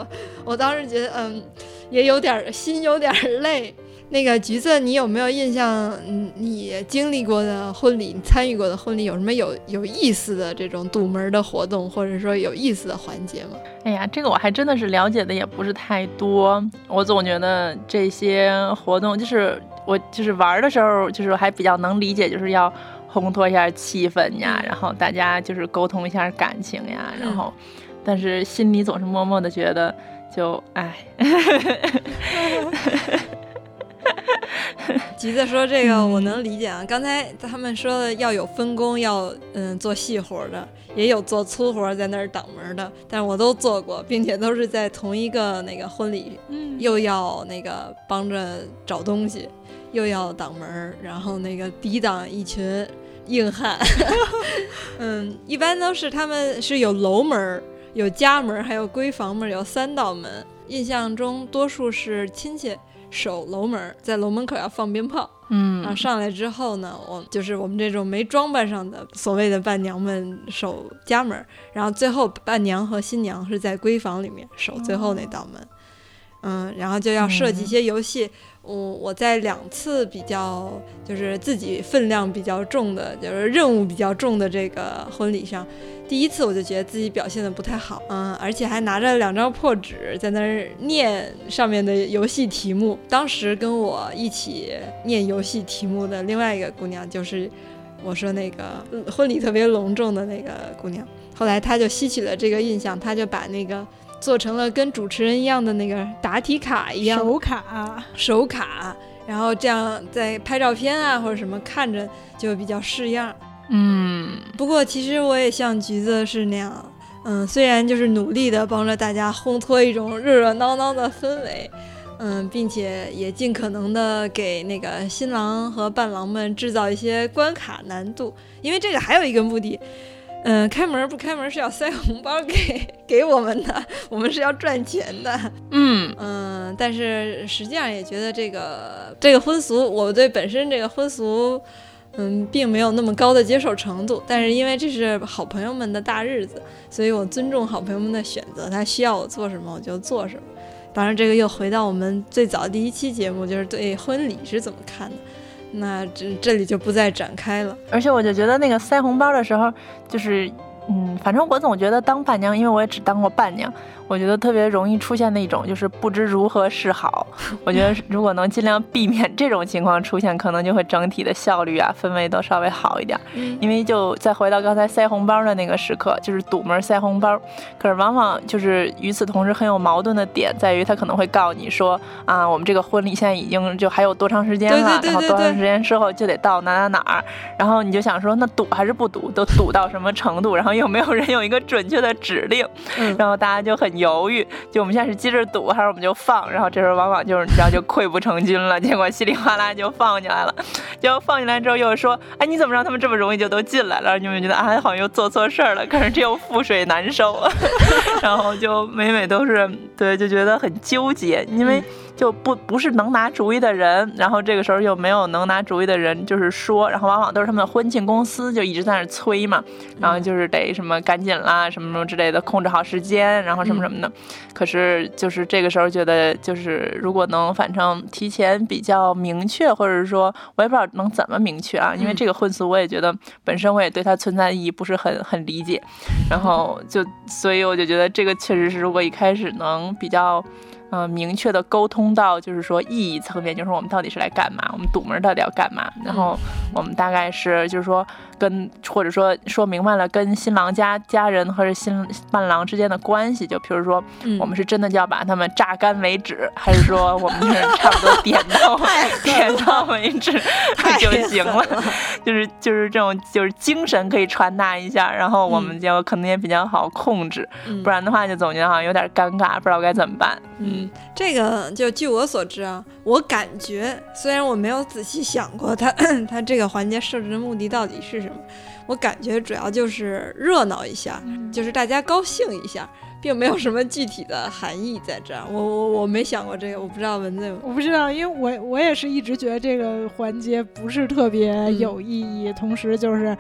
我当时觉得，嗯，也有点心有点累。那个橘子，你有没有印象？嗯，你经历过的婚礼，参与过的婚礼，有什么有有意思的这种堵门的活动，或者说有意思的环节吗？哎呀，这个我还真的是了解的也不是太多。我总觉得这些活动，就是我就是玩的时候，就是还比较能理解，就是要烘托一下气氛呀，然后大家就是沟通一下感情呀，然后，但是心里总是默默的觉得，就哎。橘子说：“这个我能理解啊。刚才他们说的要有分工，要嗯做细活的，也有做粗活在那儿挡门的，但是我都做过，并且都是在同一个那个婚礼，嗯，又要那个帮着找东西，又要挡门，然后那个抵挡一群硬汉。嗯，一般都是他们是有楼门、有家门，还有闺房门，有三道门。印象中多数是亲戚。”守楼门，在楼门口要放鞭炮，嗯，然后上来之后呢，我就是我们这种没装扮上的所谓的伴娘们守家门，然后最后伴娘和新娘是在闺房里面守最后那道门，嗯，然后就要设计一些游戏。我我在两次比较就是自己分量比较重的，就是任务比较重的这个婚礼上。第一次我就觉得自己表现的不太好，嗯，而且还拿着两张破纸在那儿念上面的游戏题目。当时跟我一起念游戏题目的另外一个姑娘，就是我说那个婚礼特别隆重的那个姑娘。后来她就吸取了这个印象，她就把那个做成了跟主持人一样的那个答题卡一样手卡，手卡，然后这样在拍照片啊或者什么看着就比较式样。嗯，不过其实我也像橘子是那样，嗯，虽然就是努力的帮着大家烘托一种热热闹闹的氛围，嗯，并且也尽可能的给那个新郎和伴郎们制造一些关卡难度，因为这个还有一个目的，嗯，开门不开门是要塞红包给给我们的，我们是要赚钱的，嗯。嗯，但是实际上也觉得这个这个婚俗，我对本身这个婚俗。嗯，并没有那么高的接受程度，但是因为这是好朋友们的大日子，所以我尊重好朋友们的选择。他需要我做什么，我就做什么。当然，这个又回到我们最早第一期节目，就是对婚礼是怎么看的。那这这里就不再展开了。而且我就觉得那个塞红包的时候，就是嗯，反正我总觉得当伴娘，因为我也只当过伴娘。我觉得特别容易出现那种就是不知如何是好。我觉得如果能尽量避免这种情况出现，可能就会整体的效率啊氛围都稍微好一点。因为就再回到刚才塞红包的那个时刻，就是堵门塞红包。可是往往就是与此同时很有矛盾的点在于，他可能会告你说啊，我们这个婚礼现在已经就还有多长时间了，然后多长时间之后就得到哪哪哪儿。然后你就想说，那堵还是不堵？都堵到什么程度？然后又没有人有一个准确的指令，然后大家就很。犹豫，就我们现在是接着赌，还是我们就放？然后这时候往往就是你知道就溃不成军了，结果稀里哗啦就放进来了。结果放进来之后又说，哎，你怎么让他们这么容易就都进来了？你们觉得啊，好像又做错事儿了，可是这又覆水难收，然后就每每都是对，就觉得很纠结，因为。就不不是能拿主意的人，然后这个时候又没有能拿主意的人，就是说，然后往往都是他们的婚庆公司就一直在那催嘛，然后就是得什么赶紧啦，什么什么之类的，控制好时间，然后什么什么的。可是就是这个时候觉得，就是如果能反正提前比较明确，或者是说我也不知道能怎么明确啊，因为这个婚俗我也觉得本身我也对它存在意义不是很很理解，然后就所以我就觉得这个确实是如果一开始能比较。嗯，明确的沟通到就是说意义层面，就是我们到底是来干嘛？我们堵门到底要干嘛？然后我们大概是就是说跟或者说说明白了跟新郎家家人或者新伴郎之间的关系，就比如说我们是真的就要把他们榨干为止，还是说我们就是差不多点到 点到为止就行了？就是就是这种就是精神可以传达一下，然后我们就可能也比较好控制，不然的话就总觉得好像有点尴尬，不知道该怎么办。嗯。嗯，这个就据我所知啊，我感觉虽然我没有仔细想过它 它这个环节设置的目的到底是什么，我感觉主要就是热闹一下，就是大家高兴一下。并没有什么具体的含义在这儿，我我我没想过这个，我不知道文字，我不知道，因为我我也是一直觉得这个环节不是特别有意义，同时就是。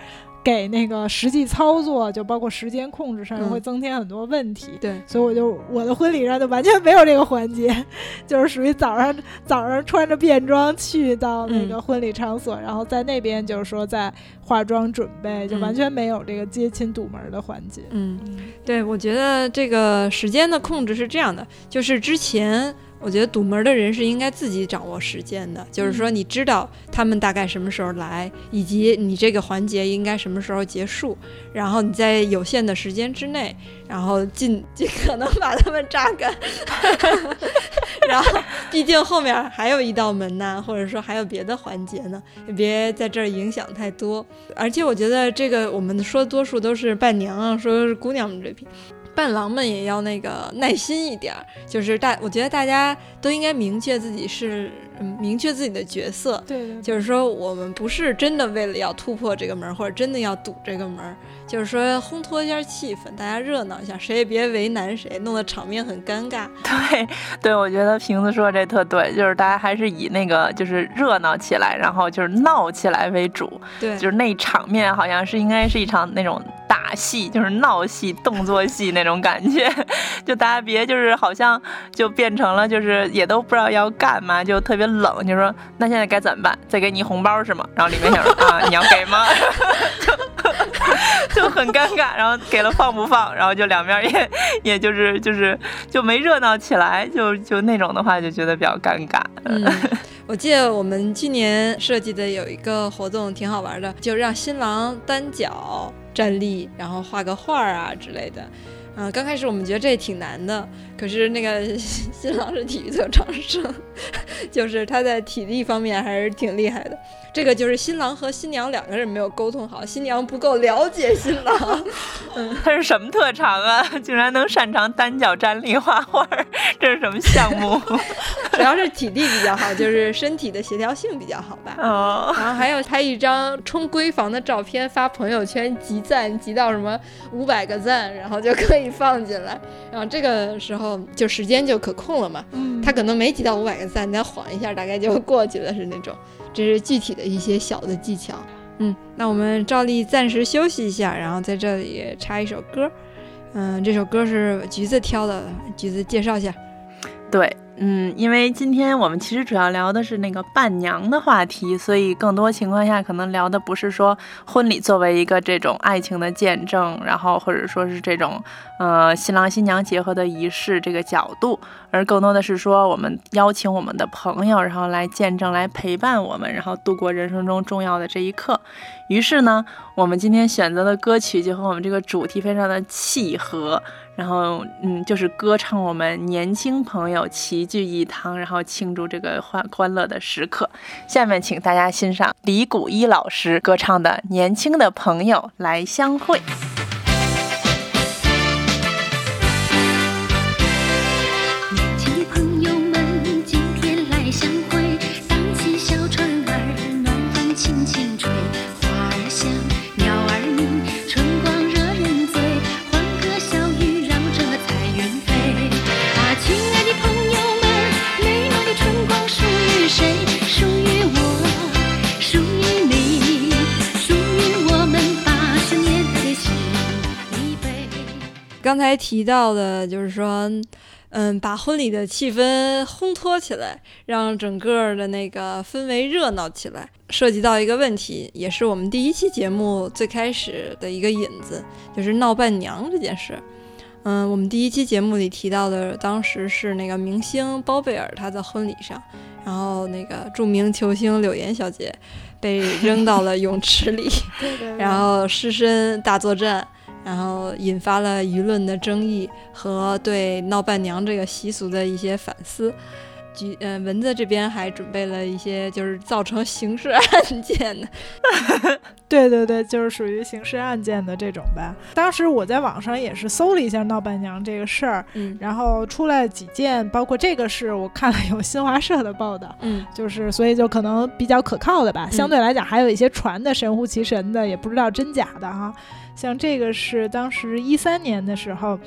给那个实际操作，就包括时间控制上会增添很多问题。对，所以我就我的婚礼上就完全没有这个环节，就是属于早上早上穿着便装去到那个婚礼场所，然后在那边就是说在化妆准备，就完全没有这个接亲堵门的环节。嗯，对，我觉得这个时间的控制是这样的，就是之前。我觉得堵门的人是应该自己掌握时间的，就是说你知道他们大概什么时候来，以及你这个环节应该什么时候结束，然后你在有限的时间之内，然后尽尽可能把他们榨干。然后，毕竟后面还有一道门呢，或者说还有别的环节呢，也别在这儿影响太多。而且我觉得这个我们说多数都是伴娘啊，说是姑娘们这批。伴郎们也要那个耐心一点儿，就是大，我觉得大家都应该明确自己是，明确自己的角色。对，就是说我们不是真的为了要突破这个门，或者真的要堵这个门，就是说烘托一下气氛，大家热闹一下，谁也别为难谁，弄得场面很尴尬。对，对，我觉得瓶子说这特对，就是大家还是以那个就是热闹起来，然后就是闹起来为主。对，就是那场面好像是应该是一场那种。打戏就是闹戏、动作戏那种感觉，就大家别就是好像就变成了就是也都不知道要干嘛，就特别冷。就说那现在该怎么办？再给你红包是吗？然后里面想说啊，你要给吗？就就很尴尬。然后给了放不放？然后就两边也也就是就是就没热闹起来，就就那种的话就觉得比较尴尬。嗯，我记得我们去年设计的有一个活动挺好玩的，就让新郎单脚。站立，然后画个画啊之类的，嗯，刚开始我们觉得这挺难的，可是那个 新郎是体育特长生，就是他在体力方面还是挺厉害的。这个就是新郎和新娘两个人没有沟通好，新娘不够了解新郎。嗯，他是什么特长啊？竟然能擅长单脚站立画画，这是什么项目？主要是体力比较好，就是身体的协调性比较好吧。哦。然后还有拍一张冲闺房的照片发朋友圈集赞，集到什么五百个赞，然后就可以放进来。然后这个时候就时间就可控了嘛。嗯。他可能没集到五百个赞，你晃一下，大概就过去了，是那种。这是具体的一些小的技巧，嗯，那我们照例暂时休息一下，然后在这里插一首歌，嗯，这首歌是橘子挑的，橘子介绍一下，对。嗯，因为今天我们其实主要聊的是那个伴娘的话题，所以更多情况下可能聊的不是说婚礼作为一个这种爱情的见证，然后或者说是这种呃新郎新娘结合的仪式这个角度，而更多的是说我们邀请我们的朋友，然后来见证、来陪伴我们，然后度过人生中重要的这一刻。于是呢，我们今天选择的歌曲就和我们这个主题非常的契合。然后，嗯，就是歌唱我们年轻朋友齐聚一堂，然后庆祝这个欢欢乐的时刻。下面，请大家欣赏李谷一老师歌唱的《年轻的朋友来相会》。刚才提到的，就是说，嗯，把婚礼的气氛烘托起来，让整个的那个氛围热闹起来，涉及到一个问题，也是我们第一期节目最开始的一个引子，就是闹伴娘这件事。嗯，我们第一期节目里提到的，当时是那个明星包贝尔他的婚礼上，然后那个著名球星柳岩小姐被扔到了泳池里，然后尸身大作战。然后引发了舆论的争议和对闹伴娘这个习俗的一些反思。橘呃蚊子这边还准备了一些就是造成刑事 案件的，对对对，就是属于刑事案件的这种吧。当时我在网上也是搜了一下闹伴娘这个事儿，嗯然后出来几件，包括这个是我看了有新华社的报道，嗯就是所以就可能比较可靠的吧。相对来讲，还有一些传的神乎其神的，也不知道真假的哈。像这个是当时一三年的时候。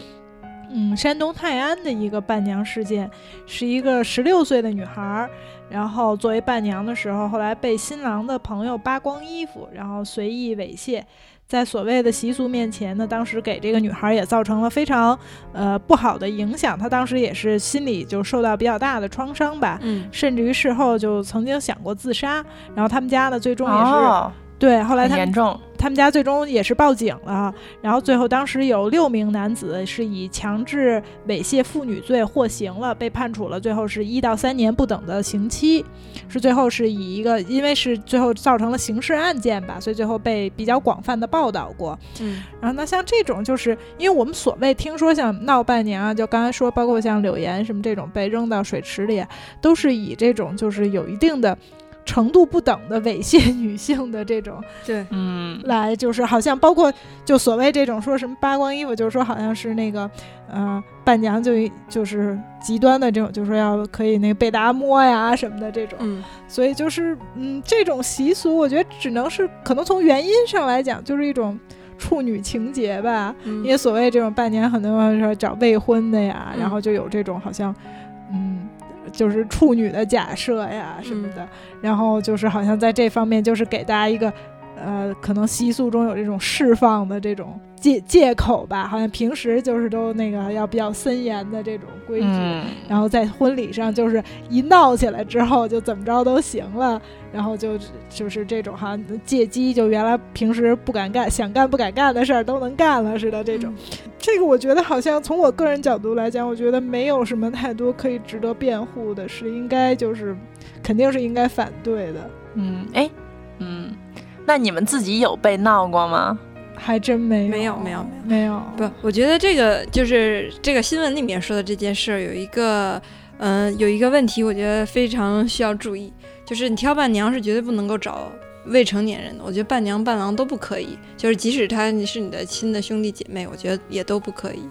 嗯，山东泰安的一个伴娘事件，是一个十六岁的女孩儿，然后作为伴娘的时候，后来被新郎的朋友扒光衣服，然后随意猥亵，在所谓的习俗面前呢，当时给这个女孩也造成了非常呃不好的影响，她当时也是心里就受到比较大的创伤吧，嗯。甚至于事后就曾经想过自杀，然后他们家呢最终也是、哦，对，后来他严重，他们家最终也是报警了，然后最后当时有六名男子是以强制猥亵妇女罪获刑了，被判处了最后是一到三年不等的刑期，是最后是以一个因为是最后造成了刑事案件吧，所以最后被比较广泛的报道过。嗯然后那，像这种就是因为我们所谓听说像闹伴娘啊，就刚才说，包括像柳岩什么这种被扔到水池里，都是以这种就是有一定的程度不等的猥亵女性的这种对，嗯，来，就是好像包括就所谓这种说什么扒光衣服，就是说好像是那个呃伴娘就就是极端的这种，就是说要可以那个被大家摸呀什么的这种，嗯。所以就是嗯这种习俗，我觉得只能是可能从原因上来讲，就是一种处女情节吧。嗯。因为所谓这种伴娘，很多人说找未婚的呀，嗯。然后就有这种好像，嗯，就是处女的假设呀什么的，然后就是好像在这方面就是给大家一个，呃，可能习俗中有这种释放的这种借借口吧，好像平时就是都那个要比较森严的这种规矩，嗯，然后在婚礼上就是一闹起来之后就怎么着都行了，然后就就是这种好像借机就原来平时不敢干、想干不敢干的事儿都能干了似的这种。这个我觉得好像从我个人角度来讲，我觉得没有什么太多可以值得辩护的，是应该就是肯定是应该反对的，嗯，哎，嗯，那你们自己有被闹过吗？还真没有没有没有没有不，我觉得这个就是这个新闻里面说的这件事儿有一个，嗯、有一个问题，我觉得非常需要注意，就是你挑伴娘是绝对不能够找未成年人的，我觉得伴娘伴郎都不可以，就是即使他是你的亲的兄弟姐妹，我觉得也都不可以。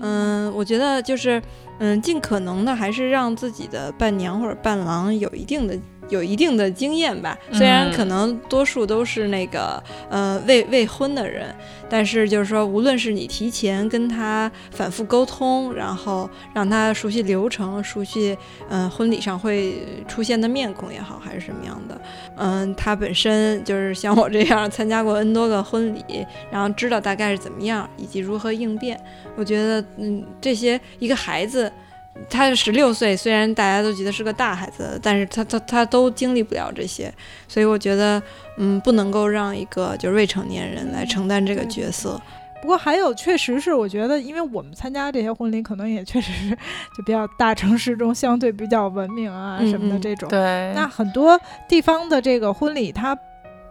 嗯，我觉得就是嗯，尽可能的还是让自己的伴娘或者伴郎有一定的。有一定的经验吧，虽然嗯可能多数都是那个呃未未婚的人，但是就是说，无论是你提前跟他反复沟通，然后让他熟悉流程，熟悉嗯、呃婚礼上会出现的面孔也好，还是什么样的，嗯、他本身就是像我这样参加过 N 多个婚礼，然后知道大概是怎么样，以及如何应变。我觉得嗯，这些一个孩子。他是十六岁，虽然大家都觉得是个大孩子，但是他他他都经历不了这些，所以我觉得，嗯，不能够让一个就是未成年人来承担这个角色。不过还有，确实是我觉得，因为我们参加这些婚礼，可能也确实是就比较大城市中相对比较文明啊嗯什么的嗯这种。对，那很多地方的这个婚礼，它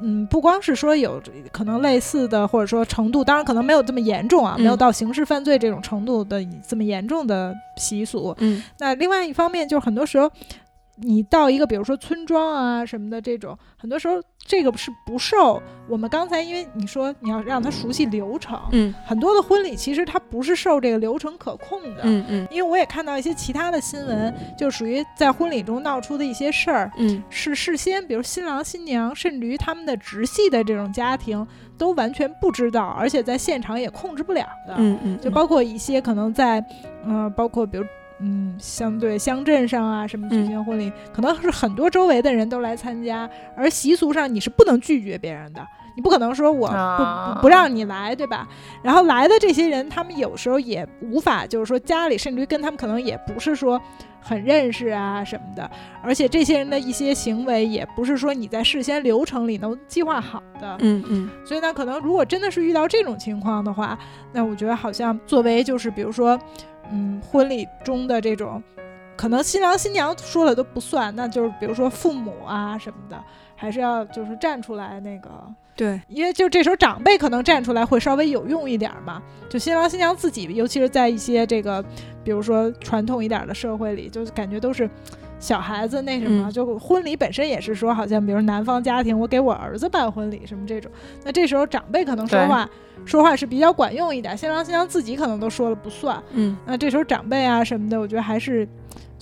嗯，不光是说有可能类似的，或者说程度，当然可能没有这么严重啊，嗯没有到刑事犯罪这种程度的这么严重的习俗。嗯那另外一方面，就是很多时候。你到一个比如说村庄啊什么的这种，很多时候这个是不受我们刚才因为你说你要让他熟悉流程，嗯很多的婚礼其实它不是受这个流程可控的。嗯嗯因为我也看到一些其他的新闻，就属于在婚礼中闹出的一些事儿，嗯是事先，比如新郎新娘，甚至于他们的直系的这种家庭都完全不知道，而且在现场也控制不了的。嗯嗯，就包括一些可能在，嗯、包括比如。嗯，相对乡镇上啊，什么举行婚礼，可能是很多周围的人都来参加，而习俗上你是不能拒绝别人的，你不可能说我不、不让你来，对吧？然后来的这些人，他们有时候也无法，就是说家里甚至于跟他们可能也不是说很认识啊什么的，而且这些人的一些行为也不是说你在事先流程里能计划好的，嗯嗯所以呢，可能如果真的是遇到这种情况的话，那我觉得好像作为就是比如说，嗯，婚礼中的这种可能新郎新娘说了都不算，那就是比如说父母啊什么的，还是要就是站出来那个。对，因为就这时候长辈可能站出来会稍微有用一点嘛。就新郎新娘自己，尤其是在一些这个，比如说传统一点的社会里，就感觉都是小孩子那什么，嗯。就婚礼本身也是说，好像比如男方家庭我给我儿子办婚礼什么这种，那这时候长辈可能说话说话是比较管用一点，新郎新娘自己可能都说了不算。嗯，那这时候长辈啊什么的，我觉得还是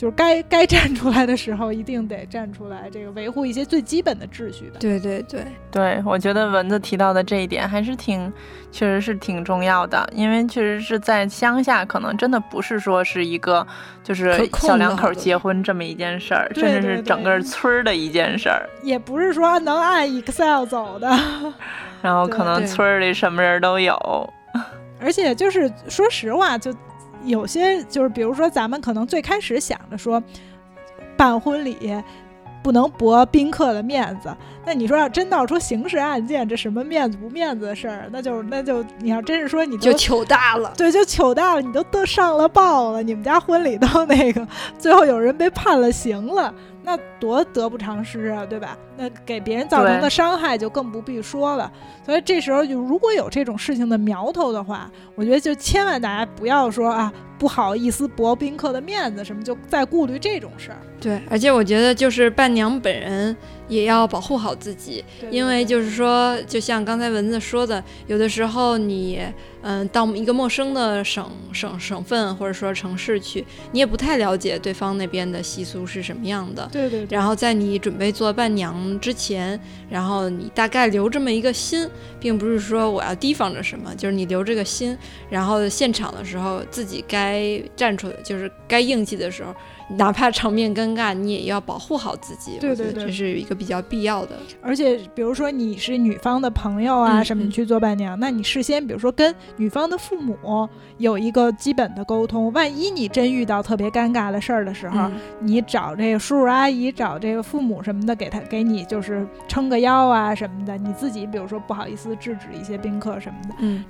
就是该该站出来的时候，一定得站出来，这个维护一些最基本的秩序吧。对对对，对，我觉得蚊子提到的这一点还是挺，确实是挺重要的，因为确实是在乡下，可能真的不是说是一个就是小两口结婚这么一件事儿，对甚至是整个村儿的一件事儿。也不是说能按 Excel 走的。然后可能村儿里什么人都有，而且就是说实话，就有些就是比如说咱们可能最开始想着说办婚礼不能驳宾客的面子，那你说要真闹出刑事案件，这什么面子不面子的事儿，那就那就你要真是说你都就糗大了。对，就糗大了，你都都上了报了，你们家婚礼都那个，最后有人被判了刑了，那多得不偿失啊，对吧？那给别人造成的伤害就更不必说了。所以这时候就如果有这种事情的苗头的话，我觉得就千万大家不要说啊不好意思驳宾客的面子什么，就再顾虑这种事儿。对，而且我觉得就是伴娘本人也要保护好自己，因为就是说，就像刚才蚊子说的，有的时候你嗯到一个陌生的省省省份或者说城市去，你也不太了解对方那边的习俗是什么样的。对对对，然后在你准备做伴娘之前，然后你大概留这么一个心，并不是说我要提防着什么，就是你留这个心，然后现场的时候自己该站出来，就是该硬气的时候，哪怕场面尴尬，你也要保护好自己。对对对这是一个比较必要的。而且比如说你是女方的朋友啊嗯什么，嗯你去做伴娘，那你事先比如说跟女方的父母有一个基本的沟通，万一你真遇到特别尴尬的事儿的时候，嗯，你找这个叔叔阿姨，找这个父母什么的，给他给你就是撑个腰啊什么的。你自己比如说不好意思制止一些宾客什么的。嗯，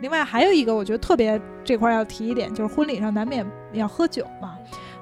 另外还有一个我觉得特别这块儿要提一点，就是婚礼上难免要喝酒嘛。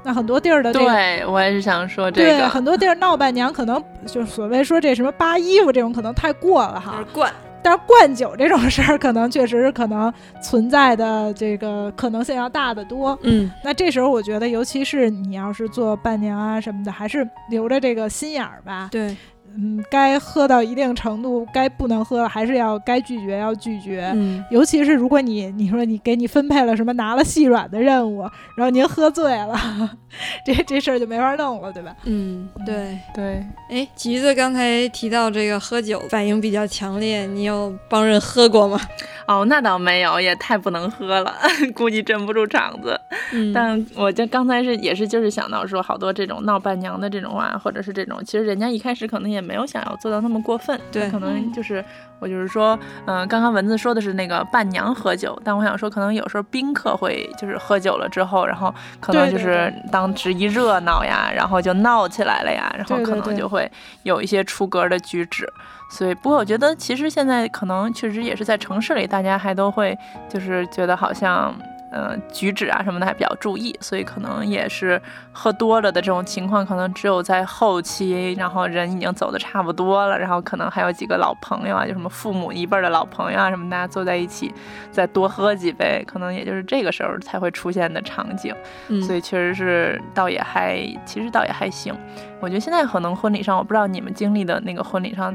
那很多地儿的这个。对我也是想说这对，个，很多地儿闹伴娘可能就是所谓说这什么扒衣服这种可能太过了哈，惯。但是灌酒这种事儿可能确实是可能存在的这个可能性要大得多。嗯，那这时候我觉得，尤其是你要是做伴娘啊什么的，还是留着这个心眼儿吧。对，嗯，该喝到一定程度，该不能喝还是要该拒绝要拒绝。嗯，尤其是如果你你说你给你分配了什么拿了细软的任务，然后您喝醉了，这这事儿就没法弄了，对吧？嗯，对。对，哎，橘子刚才提到这个喝酒反应比较强烈，你有帮人喝过吗？哦，那倒没有，也太不能喝了，估计镇不住场子。嗯，但我就刚才是也是就是想到说，好多这种闹伴娘的这种啊，或者是这种，其实人家一开始可能也没有想要做到那么过分，对可能就是我就是说，嗯、刚刚文字说的是那个伴娘喝酒，但我想说，可能有时候宾客会就是喝酒了之后，然后可能就是当时一热闹呀，然后就闹起来了呀，然后可能就会有一些出格的举止。所以，不过我觉得其实现在可能确实也是在城市里，大家还都会就是觉得好像。呃，举止啊什么的还比较注意，所以可能也是喝多了的这种情况，可能只有在后期，然后人已经走的差不多了，然后可能还有几个老朋友啊，就什么父母一辈儿的老朋友啊什么，大家坐在一起再多喝几杯，可能也就是这个时候才会出现的场景。嗯，所以确实是倒也还，其实倒也还行。我觉得现在可能婚礼上，我不知道你们经历的那个婚礼上，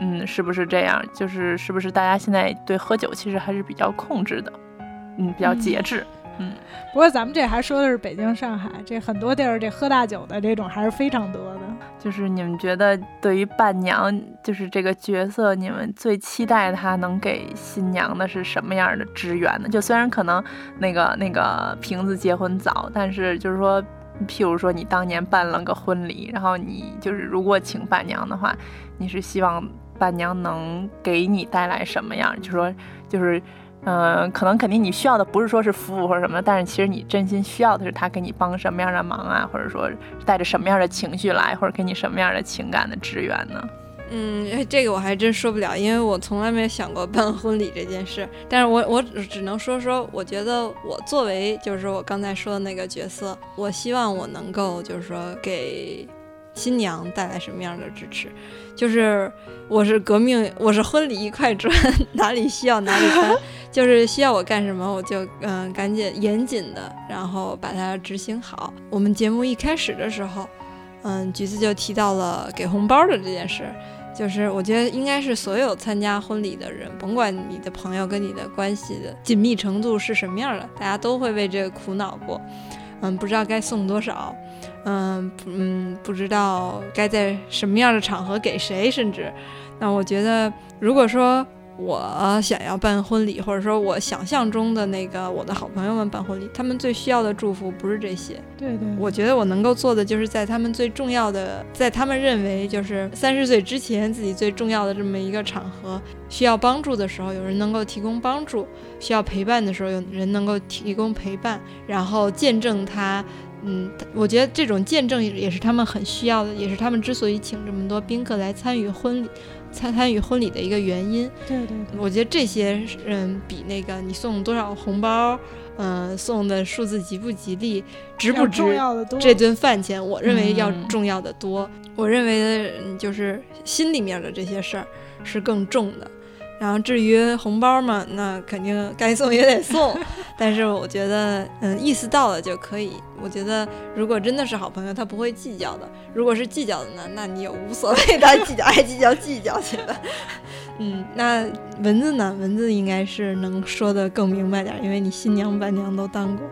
嗯，是不是这样？就是是不是大家现在对喝酒其实还是比较控制的，嗯，比较节制。嗯不过咱们这还说的是北京、上海，这很多地儿这喝大酒的这种还是非常多的。就是你们觉得对于伴娘，就是这个角色，你们最期待她能给新娘的是什么样的支援呢？就虽然可能那个那个瓶子结婚早，但是就是说，譬如说你当年办了个婚礼，然后你就是如果请伴娘的话，你是希望伴娘能给你带来什么样？就说就是。嗯，可能肯定你需要的不是说是服务或者什么，但是其实你真心需要的是他给你帮什么样的忙啊，或者说带着什么样的情绪来，或者给你什么样的情感的支援呢？嗯，这个我还真说不了，因为我从来没有想过办婚礼这件事。但是我我只只能说说，我觉得我作为就是我刚才说的那个角色，我希望我能够就是说给新娘带来什么样的支持，就是我是革命，我是婚礼一块砖，哪里需要哪里搬，就是需要我干什么我就嗯赶紧严谨的，然后把它执行好。我们节目一开始的时候，嗯，橘子就提到了给红包的这件事。就是我觉得应该是所有参加婚礼的人，甭管你的朋友跟你的关系的紧密程度是什么样的，大家都会为这个苦恼过。嗯，不知道该送多少，嗯嗯，不知道该在什么样的场合给谁，甚至，那我觉得如果说。我想要办婚礼，或者说我想象中的那个我的好朋友们办婚礼，他们最需要的祝福不是这些。对对，我觉得我能够做的就是在他们最重要的，在他们认为就是三十岁之前自己最重要的这么一个场合，需要帮助的时候，有人能够提供帮助；需要陪伴的时候，有人能够提供陪伴，然后见证他。嗯，我觉得这种见证也是他们很需要的，也是他们之所以请这么多宾客来参与婚礼。参参与婚礼的一个原因，对对，我觉得这些嗯比那个你送多少红包，嗯送的数字吉不吉利，值不值这顿饭钱，我认为要重要的多。我认为的就是心里面的这些事儿是更重的。然后至于红包嘛，那肯定该送也得送，但是我觉得，嗯，意思到了就可以。我觉得如果真的是好朋友，他不会计较的；如果是计较的呢，那你也无所谓，他计较爱计较计较去吧。嗯，那蚊子呢？蚊子应该是能说的更明白点，因为你新娘伴娘都当过。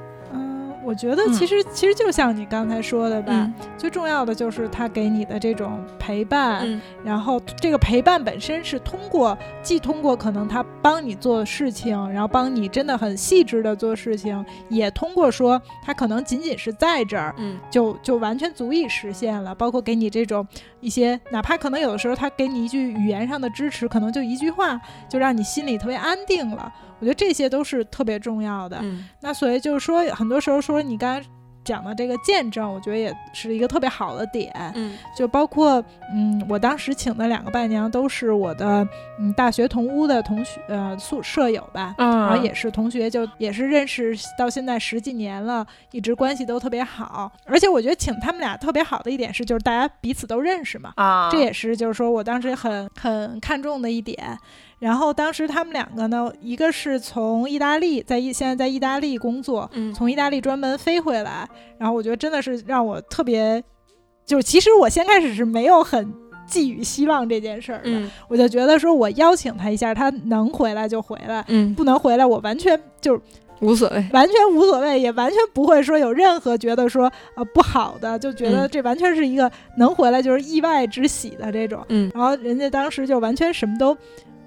我觉得其实其实就像你刚才说的吧，最重要的就是他给你的这种陪伴，然后这个陪伴本身是通过既通过可能他帮你做事情，然后帮你真的很细致的做事情，也通过说他可能仅仅是在这儿，嗯，就就完全足以实现了。包括给你这种一些，哪怕可能有的时候他给你一句语言上的支持，可能就一句话，就让你心里特别安定了。我觉得这些都是特别重要的。那所以就是说，很多时候说你刚才讲的这个见证，我觉得也是一个特别好的点。嗯，就包括嗯，我当时请的两个伴娘都是我的嗯大学同屋的同学呃宿舍友吧，然后也是同学，就也是认识到现在十几年了，一直关系都特别好。而且我觉得请他们俩特别好的一点是，就是大家彼此都认识嘛。啊，这也是就是说我当时很很看重的一点。然后当时他们两个呢，一个是从意大利，在意现在在意大利工作，从意大利专门飞回来。然后我觉得真的是让我特别，就其实我先开始是没有很寄予希望这件事儿的，我就觉得说我邀请他一下，他能回来就回来，不能回来我完全就无所谓，完全无所谓，也完全不会说有任何觉得说呃不好的，就觉得这完全是一个能回来就是意外之喜的这种。嗯，然后人家当时就完全什么都。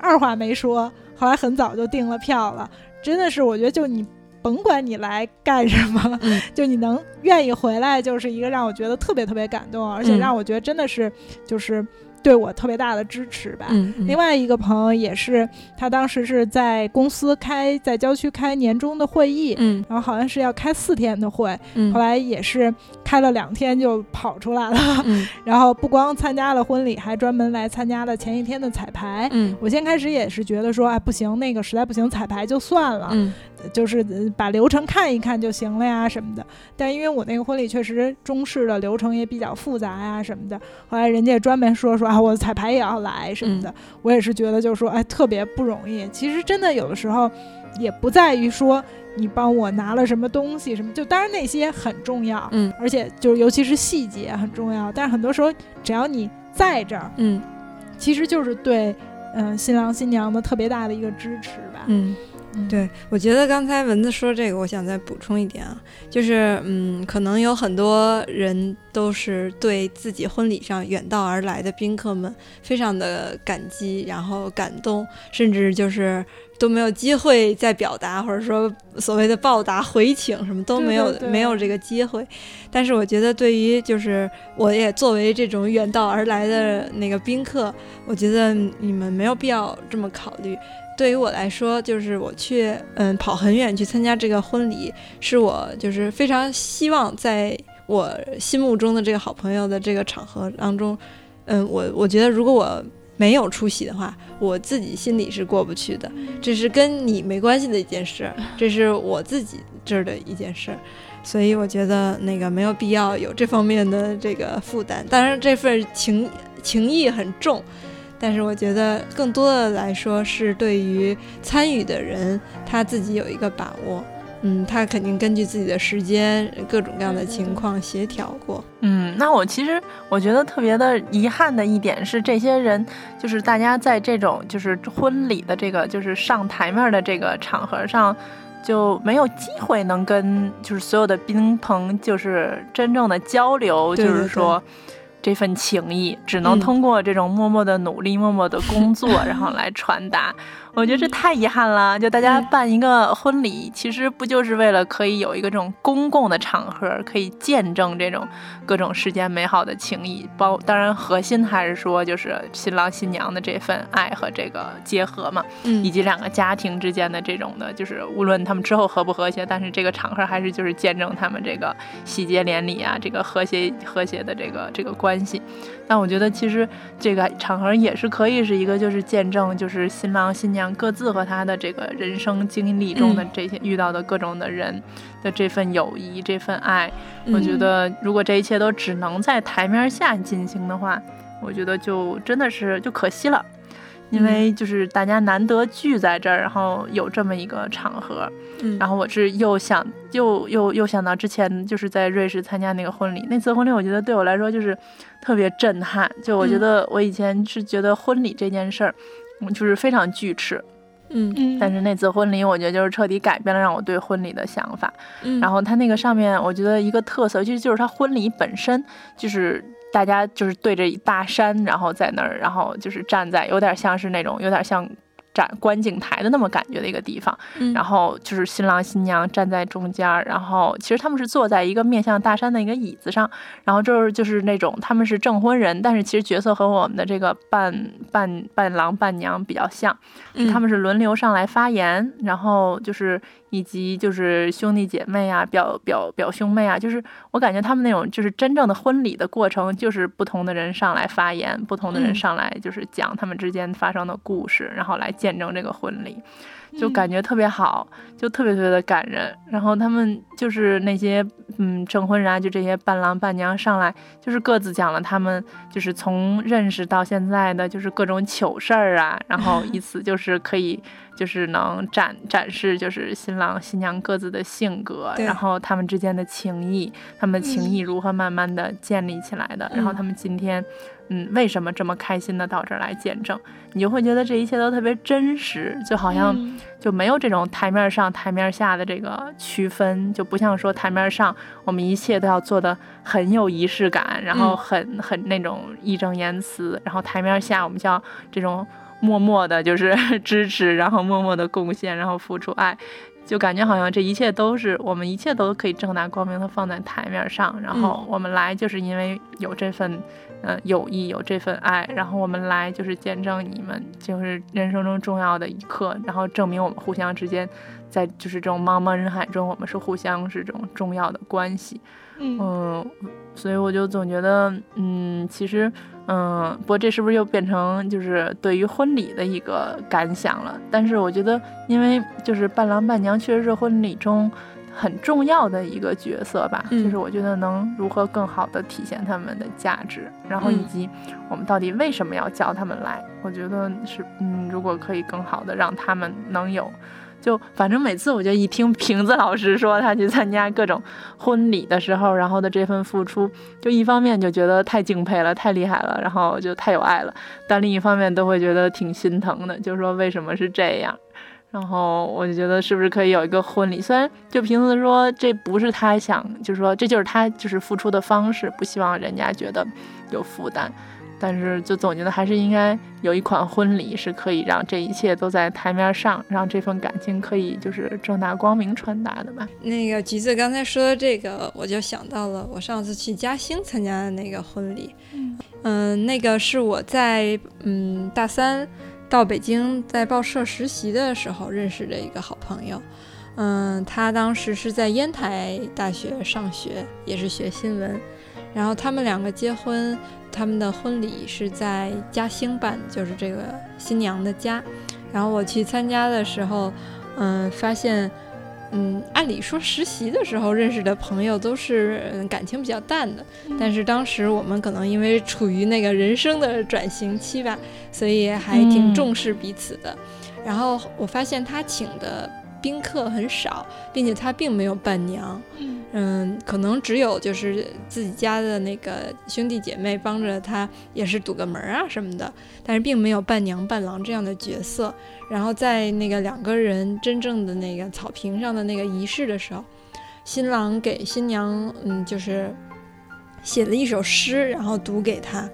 二话没说，后来很早就订了票了。真的是，我觉得就你甭管你来干什么，就你能愿意回来，就是一个让我觉得特别特别感动，而且让我觉得真的是就是。对我特别大的支持吧。另外一个朋友也是，他当时是在公司开在郊区开年终的会议，嗯，然后好像是要开四天的会，嗯，后来也是开了两天就跑出来了，嗯，然后不光参加了婚礼，还专门来参加了前一天的彩排，嗯，我先开始也是觉得说，哎，不行，那个实在不行，彩排就算了，嗯。就是把流程看一看就行了呀什么的，但因为我那个婚礼确实中式的流程也比较复杂呀什么的，后来人家专门说说啊，我彩排也要来什么的，我也是觉得就是说哎特别不容易。其实真的有的时候也不在于说你帮我拿了什么东西什么，就当然那些很重要，嗯，而且就尤其是细节很重要，但是很多时候只要你在这儿，嗯，其实就是对嗯新郎新娘的特别大的一个支持吧，嗯。对，我觉得刚才蚊子说这个，我想再补充一点啊，就是，嗯，可能有很多人都是对自己婚礼上远道而来的宾客们非常的感激，然后感动，甚至就是都没有机会再表达，或者说所谓的报答回请什么都没有，没有这个机会。但是我觉得，对于就是我也作为这种远道而来的那个宾客，我觉得你们没有必要这么考虑。对于我来说，就是我去，嗯，跑很远去参加这个婚礼，是我就是非常希望在我心目中的这个好朋友的这个场合当中，嗯，我我觉得如果我没有出席的话，我自己心里是过不去的。这是跟你没关系的一件事，这是我自己这儿的一件事，所以我觉得那个没有必要有这方面的这个负担。当然，这份情情谊很重，但是我觉得更多的来说是对于参与的人他自己有一个把握。嗯，他肯定根据自己的时间、各种各样的情况协调过。嗯，那我其实我觉得特别的遗憾的一点是，这些人就是大家在这种就是婚礼的这个就是上台面的这个场合上，就没有机会能跟就是所有的宾朋就是真正的交流，就是说。这份情谊只能通过这种默默的努力、默默的工作，然后来传达。我觉得这太遗憾了。就大家办一个婚礼，其实不就是为了可以有一个这种公共的场合，可以见证这种各种世间美好的情谊。包当然核心还是说，就是新郎新娘的这份爱和这个结合嘛，以及两个家庭之间的这种的，就是无论他们之后和不和谐，但是这个场合还是就是见证他们这个喜结连理啊，这个和谐和谐的这个这个关。关系，但我觉得其实这个场合也是可以是一个，就是见证，就是新郎新娘各自和他的这个人生经历中的这些遇到的各种的人的这份友谊、这份爱。我觉得如果这一切都只能在台面下进行的话，我觉得就真的是就可惜了。因为就是大家难得聚在这儿，然后有这么一个场合，嗯，然后我是又想又又又想到之前就是在瑞士参加那个婚礼，那次婚礼我觉得对我来说就是特别震撼，就我觉得我以前是觉得婚礼这件事儿，就是非常巨齿，嗯。嗯，但是那次婚礼我觉得就是彻底改变了让我对婚礼的想法，嗯，然后它那个上面我觉得一个特色其实就是它婚礼本身就是。大家就是对着大山，然后在那儿，然后就是站在，有点像是那种，有点像。展观景台的那么感觉的一个地方，然后就是新郎新娘站在中间，然后其实他们是坐在一个面向大山的一个椅子上，然后就是就是那种他们是证婚人，但是其实角色和我们的这个伴伴伴郎伴娘比较像，他们是轮流上来发言，然后就是以及就是兄弟姐妹啊，表表表兄妹啊，就是我感觉他们那种就是真正的婚礼的过程，就是不同的人上来发言，不同的人上来就是讲他们之间发生的故事，然后来。见证这个婚礼，就感觉特别好，就特别特别的感人。然后他们就是那些嗯证婚人啊，就这些伴郎伴娘上来，就是各自讲了他们就是从认识到现在的就是各种糗事儿啊，然后以此就是可以就是能展展示就是新郎新娘各自的性格，然后他们之间的情谊，他们的情谊如何慢慢的建立起来的，然后他们今天。嗯，为什么这么开心的到这儿来见证？你就会觉得这一切都特别真实，就好像就没有这种台面上台面下的这个区分，就不像说台面上我们一切都要做的很有仪式感，然后很很那种义正言辞，然后台面下我们就要这种默默的，就是 支持，然后默默的贡献，然后付出爱。就感觉好像这一切都是我们一切都可以正大光明的放在台面上，然后我们来就是因为有这份，呃，友谊，有这份爱，然后我们来就是见证你们就是人生中重要的一刻，然后证明我们互相之间，在就是这种茫茫人海中，我们是互相是这种重要的关系。嗯，所以我就总觉得，嗯，其实。嗯，不过这是不是又变成就是对于婚礼的一个感想了？但是我觉得，因为就是伴郎伴娘确实是婚礼中很重要的一个角色吧。就是我觉得能如何更好的体现他们的价值，然后以及我们到底为什么要叫他们来？我觉得是，嗯，如果可以更好的让他们能有。就反正每次我就一听瓶子老师说他去参加各种婚礼的时候，然后的这份付出，就一方面就觉得太敬佩了，太厉害了，然后就太有爱了，但另一方面都会觉得挺心疼的，就是说为什么是这样？然后我就觉得是不是可以有一个婚礼？虽然就瓶子说这不是他想，就是说这就是他就是付出的方式，不希望人家觉得有负担。但是，就总觉得还是应该有一款婚礼，是可以让这一切都在台面上，让这份感情可以就是正大光明传达的吧。那个橘子刚才说的这个，我就想到了我上次去嘉兴参加的那个婚礼。嗯，那个是我在嗯大三到北京在报社实习的时候认识的一个好朋友。嗯，他当时是在烟台大学上学，也是学新闻。然后他们两个结婚。他们的婚礼是在嘉兴办，就是这个新娘的家。然后我去参加的时候，嗯，发现，嗯，按理说实习的时候认识的朋友都是感情比较淡的，但是当时我们可能因为处于那个人生的转型期吧，所以还挺重视彼此的。然后我发现他请的宾客很少，并且他并没有伴娘。嗯，可能只有就是自己家的那个兄弟姐妹帮着他，也是堵个门啊什么的，但是并没有伴娘伴郎这样的角色。然后在那个两个人真正的那个草坪上的那个仪式的时候，新郎给新娘嗯就是写了一首诗，然后读给他，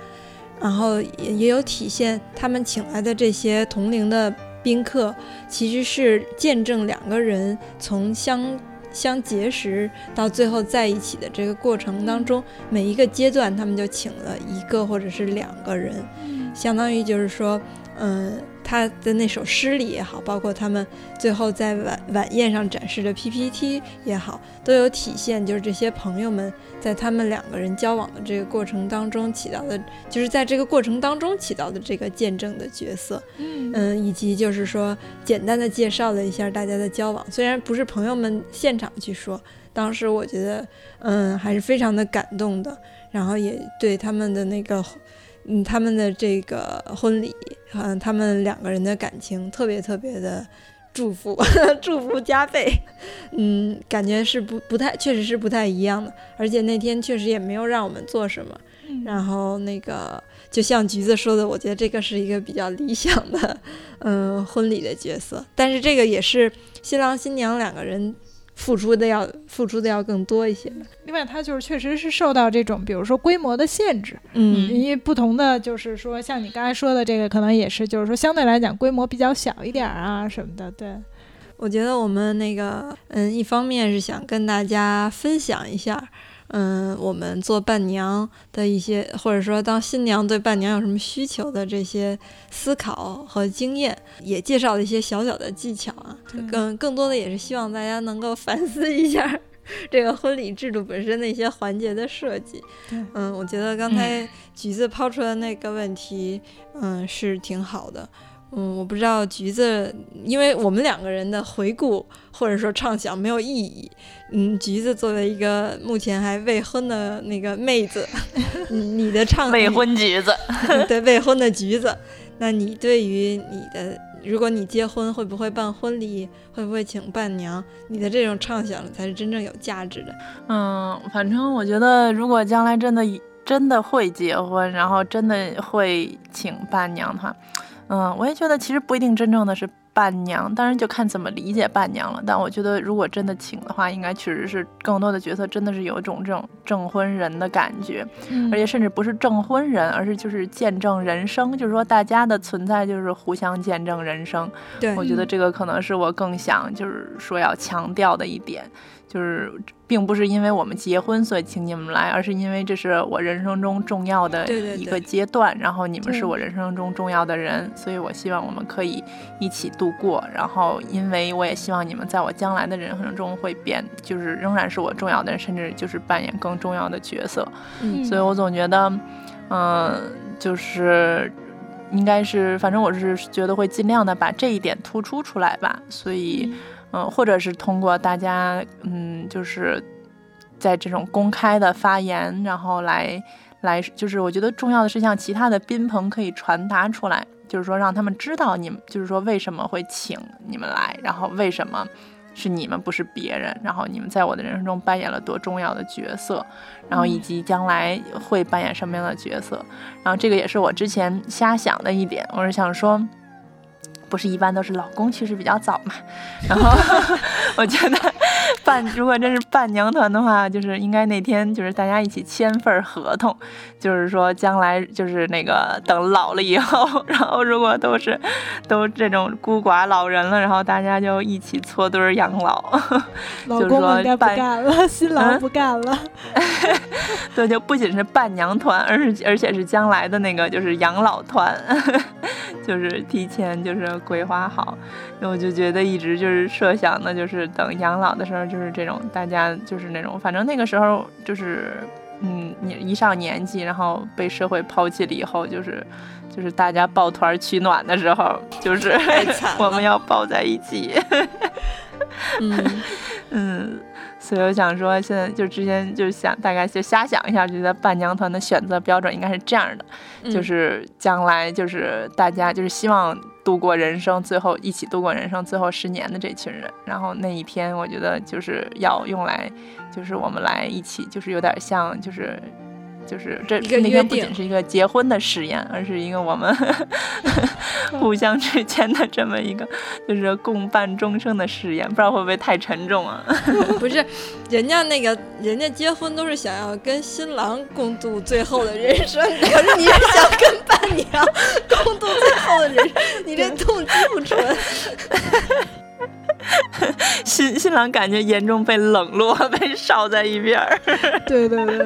然后也也有体现他们请来的这些同龄的宾客，其实是见证两个人从相。相结识到最后在一起的这个过程当中，每一个阶段他们就请了一个或者是两个人，相当于就是说，嗯。他的那首诗里也好，包括他们最后在晚晚宴上展示的 PPT 也好，都有体现，就是这些朋友们在他们两个人交往的这个过程当中起到的，就是在这个过程当中起到的这个见证的角色，嗯，以及就是说简单的介绍了一下大家的交往，虽然不是朋友们现场去说，当时我觉得，嗯，还是非常的感动的，然后也对他们的那个。嗯，他们的这个婚礼，嗯，他们两个人的感情特别特别的祝福，祝福加倍。嗯，感觉是不不太，确实是不太一样的。而且那天确实也没有让我们做什么。然后那个，就像橘子说的，我觉得这个是一个比较理想的，嗯，婚礼的角色。但是这个也是新郎新娘两个人。付出的要付出的要更多一些。另外，它就是确实是受到这种，比如说规模的限制。嗯，因为不同的，就是说像你刚才说的这个，可能也是，就是说相对来讲规模比较小一点啊什么的。对，我觉得我们那个，嗯，一方面是想跟大家分享一下。嗯，我们做伴娘的一些，或者说当新娘对伴娘有什么需求的这些思考和经验，也介绍了一些小小的技巧啊。更更多的也是希望大家能够反思一下 这个婚礼制度本身的一些环节的设计。嗯，我觉得刚才橘子抛出的那个问题，嗯，是挺好的。嗯，我不知道橘子，因为我们两个人的回顾或者说畅想没有意义。嗯，橘子作为一个目前还未婚的那个妹子，你的畅未婚橘子，对未婚的橘子，那你对于你的，如果你结婚会不会办婚礼，会不会请伴娘，你的这种畅想才是真正有价值的。嗯，反正我觉得，如果将来真的真的会结婚，然后真的会请伴娘的话。嗯，我也觉得其实不一定真正的是伴娘，当然就看怎么理解伴娘了。但我觉得如果真的请的话，应该确实是更多的角色真的是有一种这种证婚人的感觉，而且甚至不是证婚人，而是就是见证人生，就是说大家的存在就是互相见证人生。对，我觉得这个可能是我更想就是说要强调的一点。就是，并不是因为我们结婚所以请你们来，而是因为这是我人生中重要的一个阶段，然后你们是我人生中重要的人，所以我希望我们可以一起度过。然后，因为我也希望你们在我将来的人生中会变，就是仍然是我重要的人，甚至就是扮演更重要的角色。嗯，所以我总觉得，嗯，就是应该是，反正我是觉得会尽量的把这一点突出出来吧。所以。嗯，或者是通过大家，嗯，就是在这种公开的发言，然后来来，就是我觉得重要的是像其他的宾朋可以传达出来，就是说让他们知道你们，就是说为什么会请你们来，然后为什么是你们不是别人，然后你们在我的人生中扮演了多重要的角色，然后以及将来会扮演什么样的角色，然后这个也是我之前瞎想的一点，我是想说。不是一般都是老公去世比较早嘛，然后 我觉得伴如果真是伴娘团的话，就是应该那天就是大家一起签份合同，就是说将来就是那个等老了以后，然后如果都是都这种孤寡老人了，然后大家就一起搓堆养老。老公应该不干了，新郎不干了。对，就不仅是伴娘团，而是而且是将来的那个就是养老团，就是提前就是。规划好，我就觉得一直就是设想的，就是等养老的时候，就是这种大家就是那种，反正那个时候就是嗯，你一上年纪，然后被社会抛弃了以后，就是就是大家抱团取暖的时候，就是 我们要抱在一起。嗯 嗯，所以我想说，现在就之前就想大概就瞎想一下，觉得伴娘团的选择标准应该是这样的，就是将来就是大家就是希望度过人生最后一起度过人生最后十年的这群人，然后那一天我觉得就是要用来，就是我们来一起，就是有点像就是。就是这那天不仅是一个结婚的誓言，而是一个我们 互相之间的这么一个，就是共伴终生的誓言。不知道会不会太沉重啊？不是，人家那个人家结婚都是想要跟新郎共度最后的人生，可是你是想跟伴娘共度最后的人生，你这动机不纯。新新郎感觉严重被冷落，被烧在一边儿。对对对。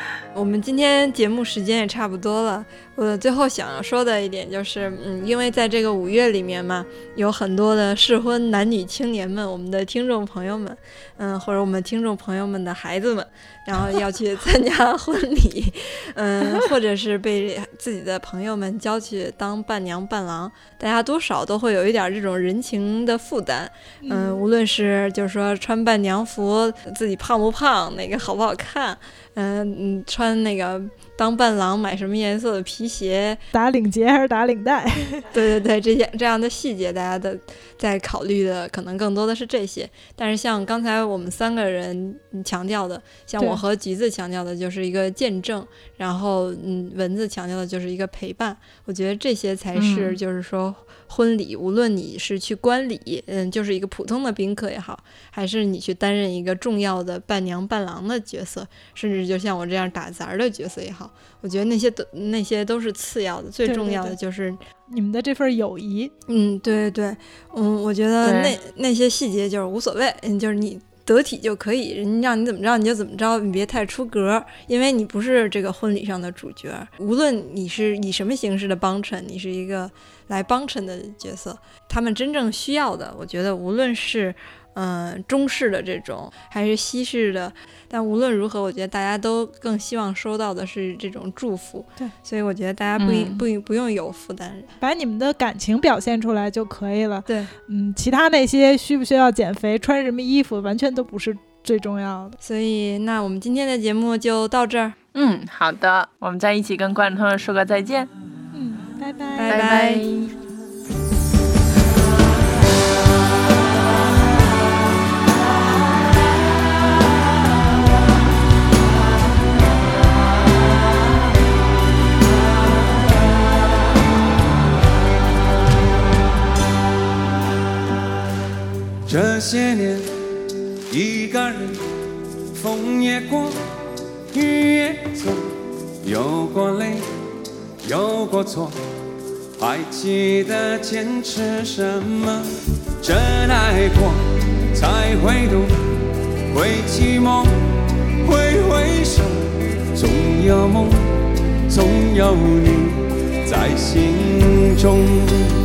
我们今天节目时间也差不多了。我最后想要说的一点就是，嗯，因为在这个五月里面嘛，有很多的适婚男女青年们，我们的听众朋友们，嗯，或者我们听众朋友们的孩子们，然后要去参加婚礼，嗯，或者是被自己的朋友们叫去当伴娘伴郎，大家多少都会有一点这种人情的负担，嗯，无论是就是说穿伴娘服，自己胖不胖，哪个好不好看，嗯嗯，穿那个。当伴郎买什么颜色的皮鞋？打领结还是打领带？对对对，这些这样的细节，大家的在考虑的可能更多的是这些。但是像刚才我们三个人强调的，像我和橘子强调的就是一个见证，然后嗯，蚊子强调的就是一个陪伴。我觉得这些才是就是说。婚礼，无论你是去观礼，嗯，就是一个普通的宾客也好，还是你去担任一个重要的伴娘伴郎的角色，甚至就像我这样打杂儿的角色也好，我觉得那些都那些都是次要的，最重要的就是你们的这份友谊。嗯，对对，嗯，我觉得那那些细节就是无所谓，嗯，就是你。得体就可以，人家让你怎么着你就怎么着，你别太出格，因为你不是这个婚礼上的主角。无论你是以什么形式的帮衬，你是一个来帮衬的角色，他们真正需要的，我觉得无论是。嗯，中式的这种还是西式的，但无论如何，我觉得大家都更希望收到的是这种祝福。对，所以我觉得大家不不不用有负担，把你们的感情表现出来就可以了。对，嗯，其他那些需不需要减肥、穿什么衣服，完全都不是最重要的。所以，那我们今天的节目就到这儿。嗯，好的，我们再一起跟观众朋友说个再见。嗯，拜拜，拜拜。这些年，一个人，风也过，雨也走，有过泪，有过错，还记得坚持什么？真爱过，才会懂，会寂寞，会回首，总有梦，总有你在心中。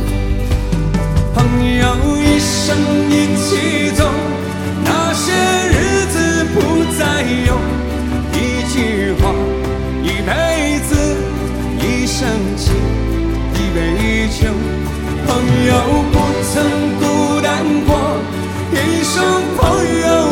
朋友一生一起走那些日子不再有一句话一辈子一生情一杯酒朋友不曾孤单过一声朋友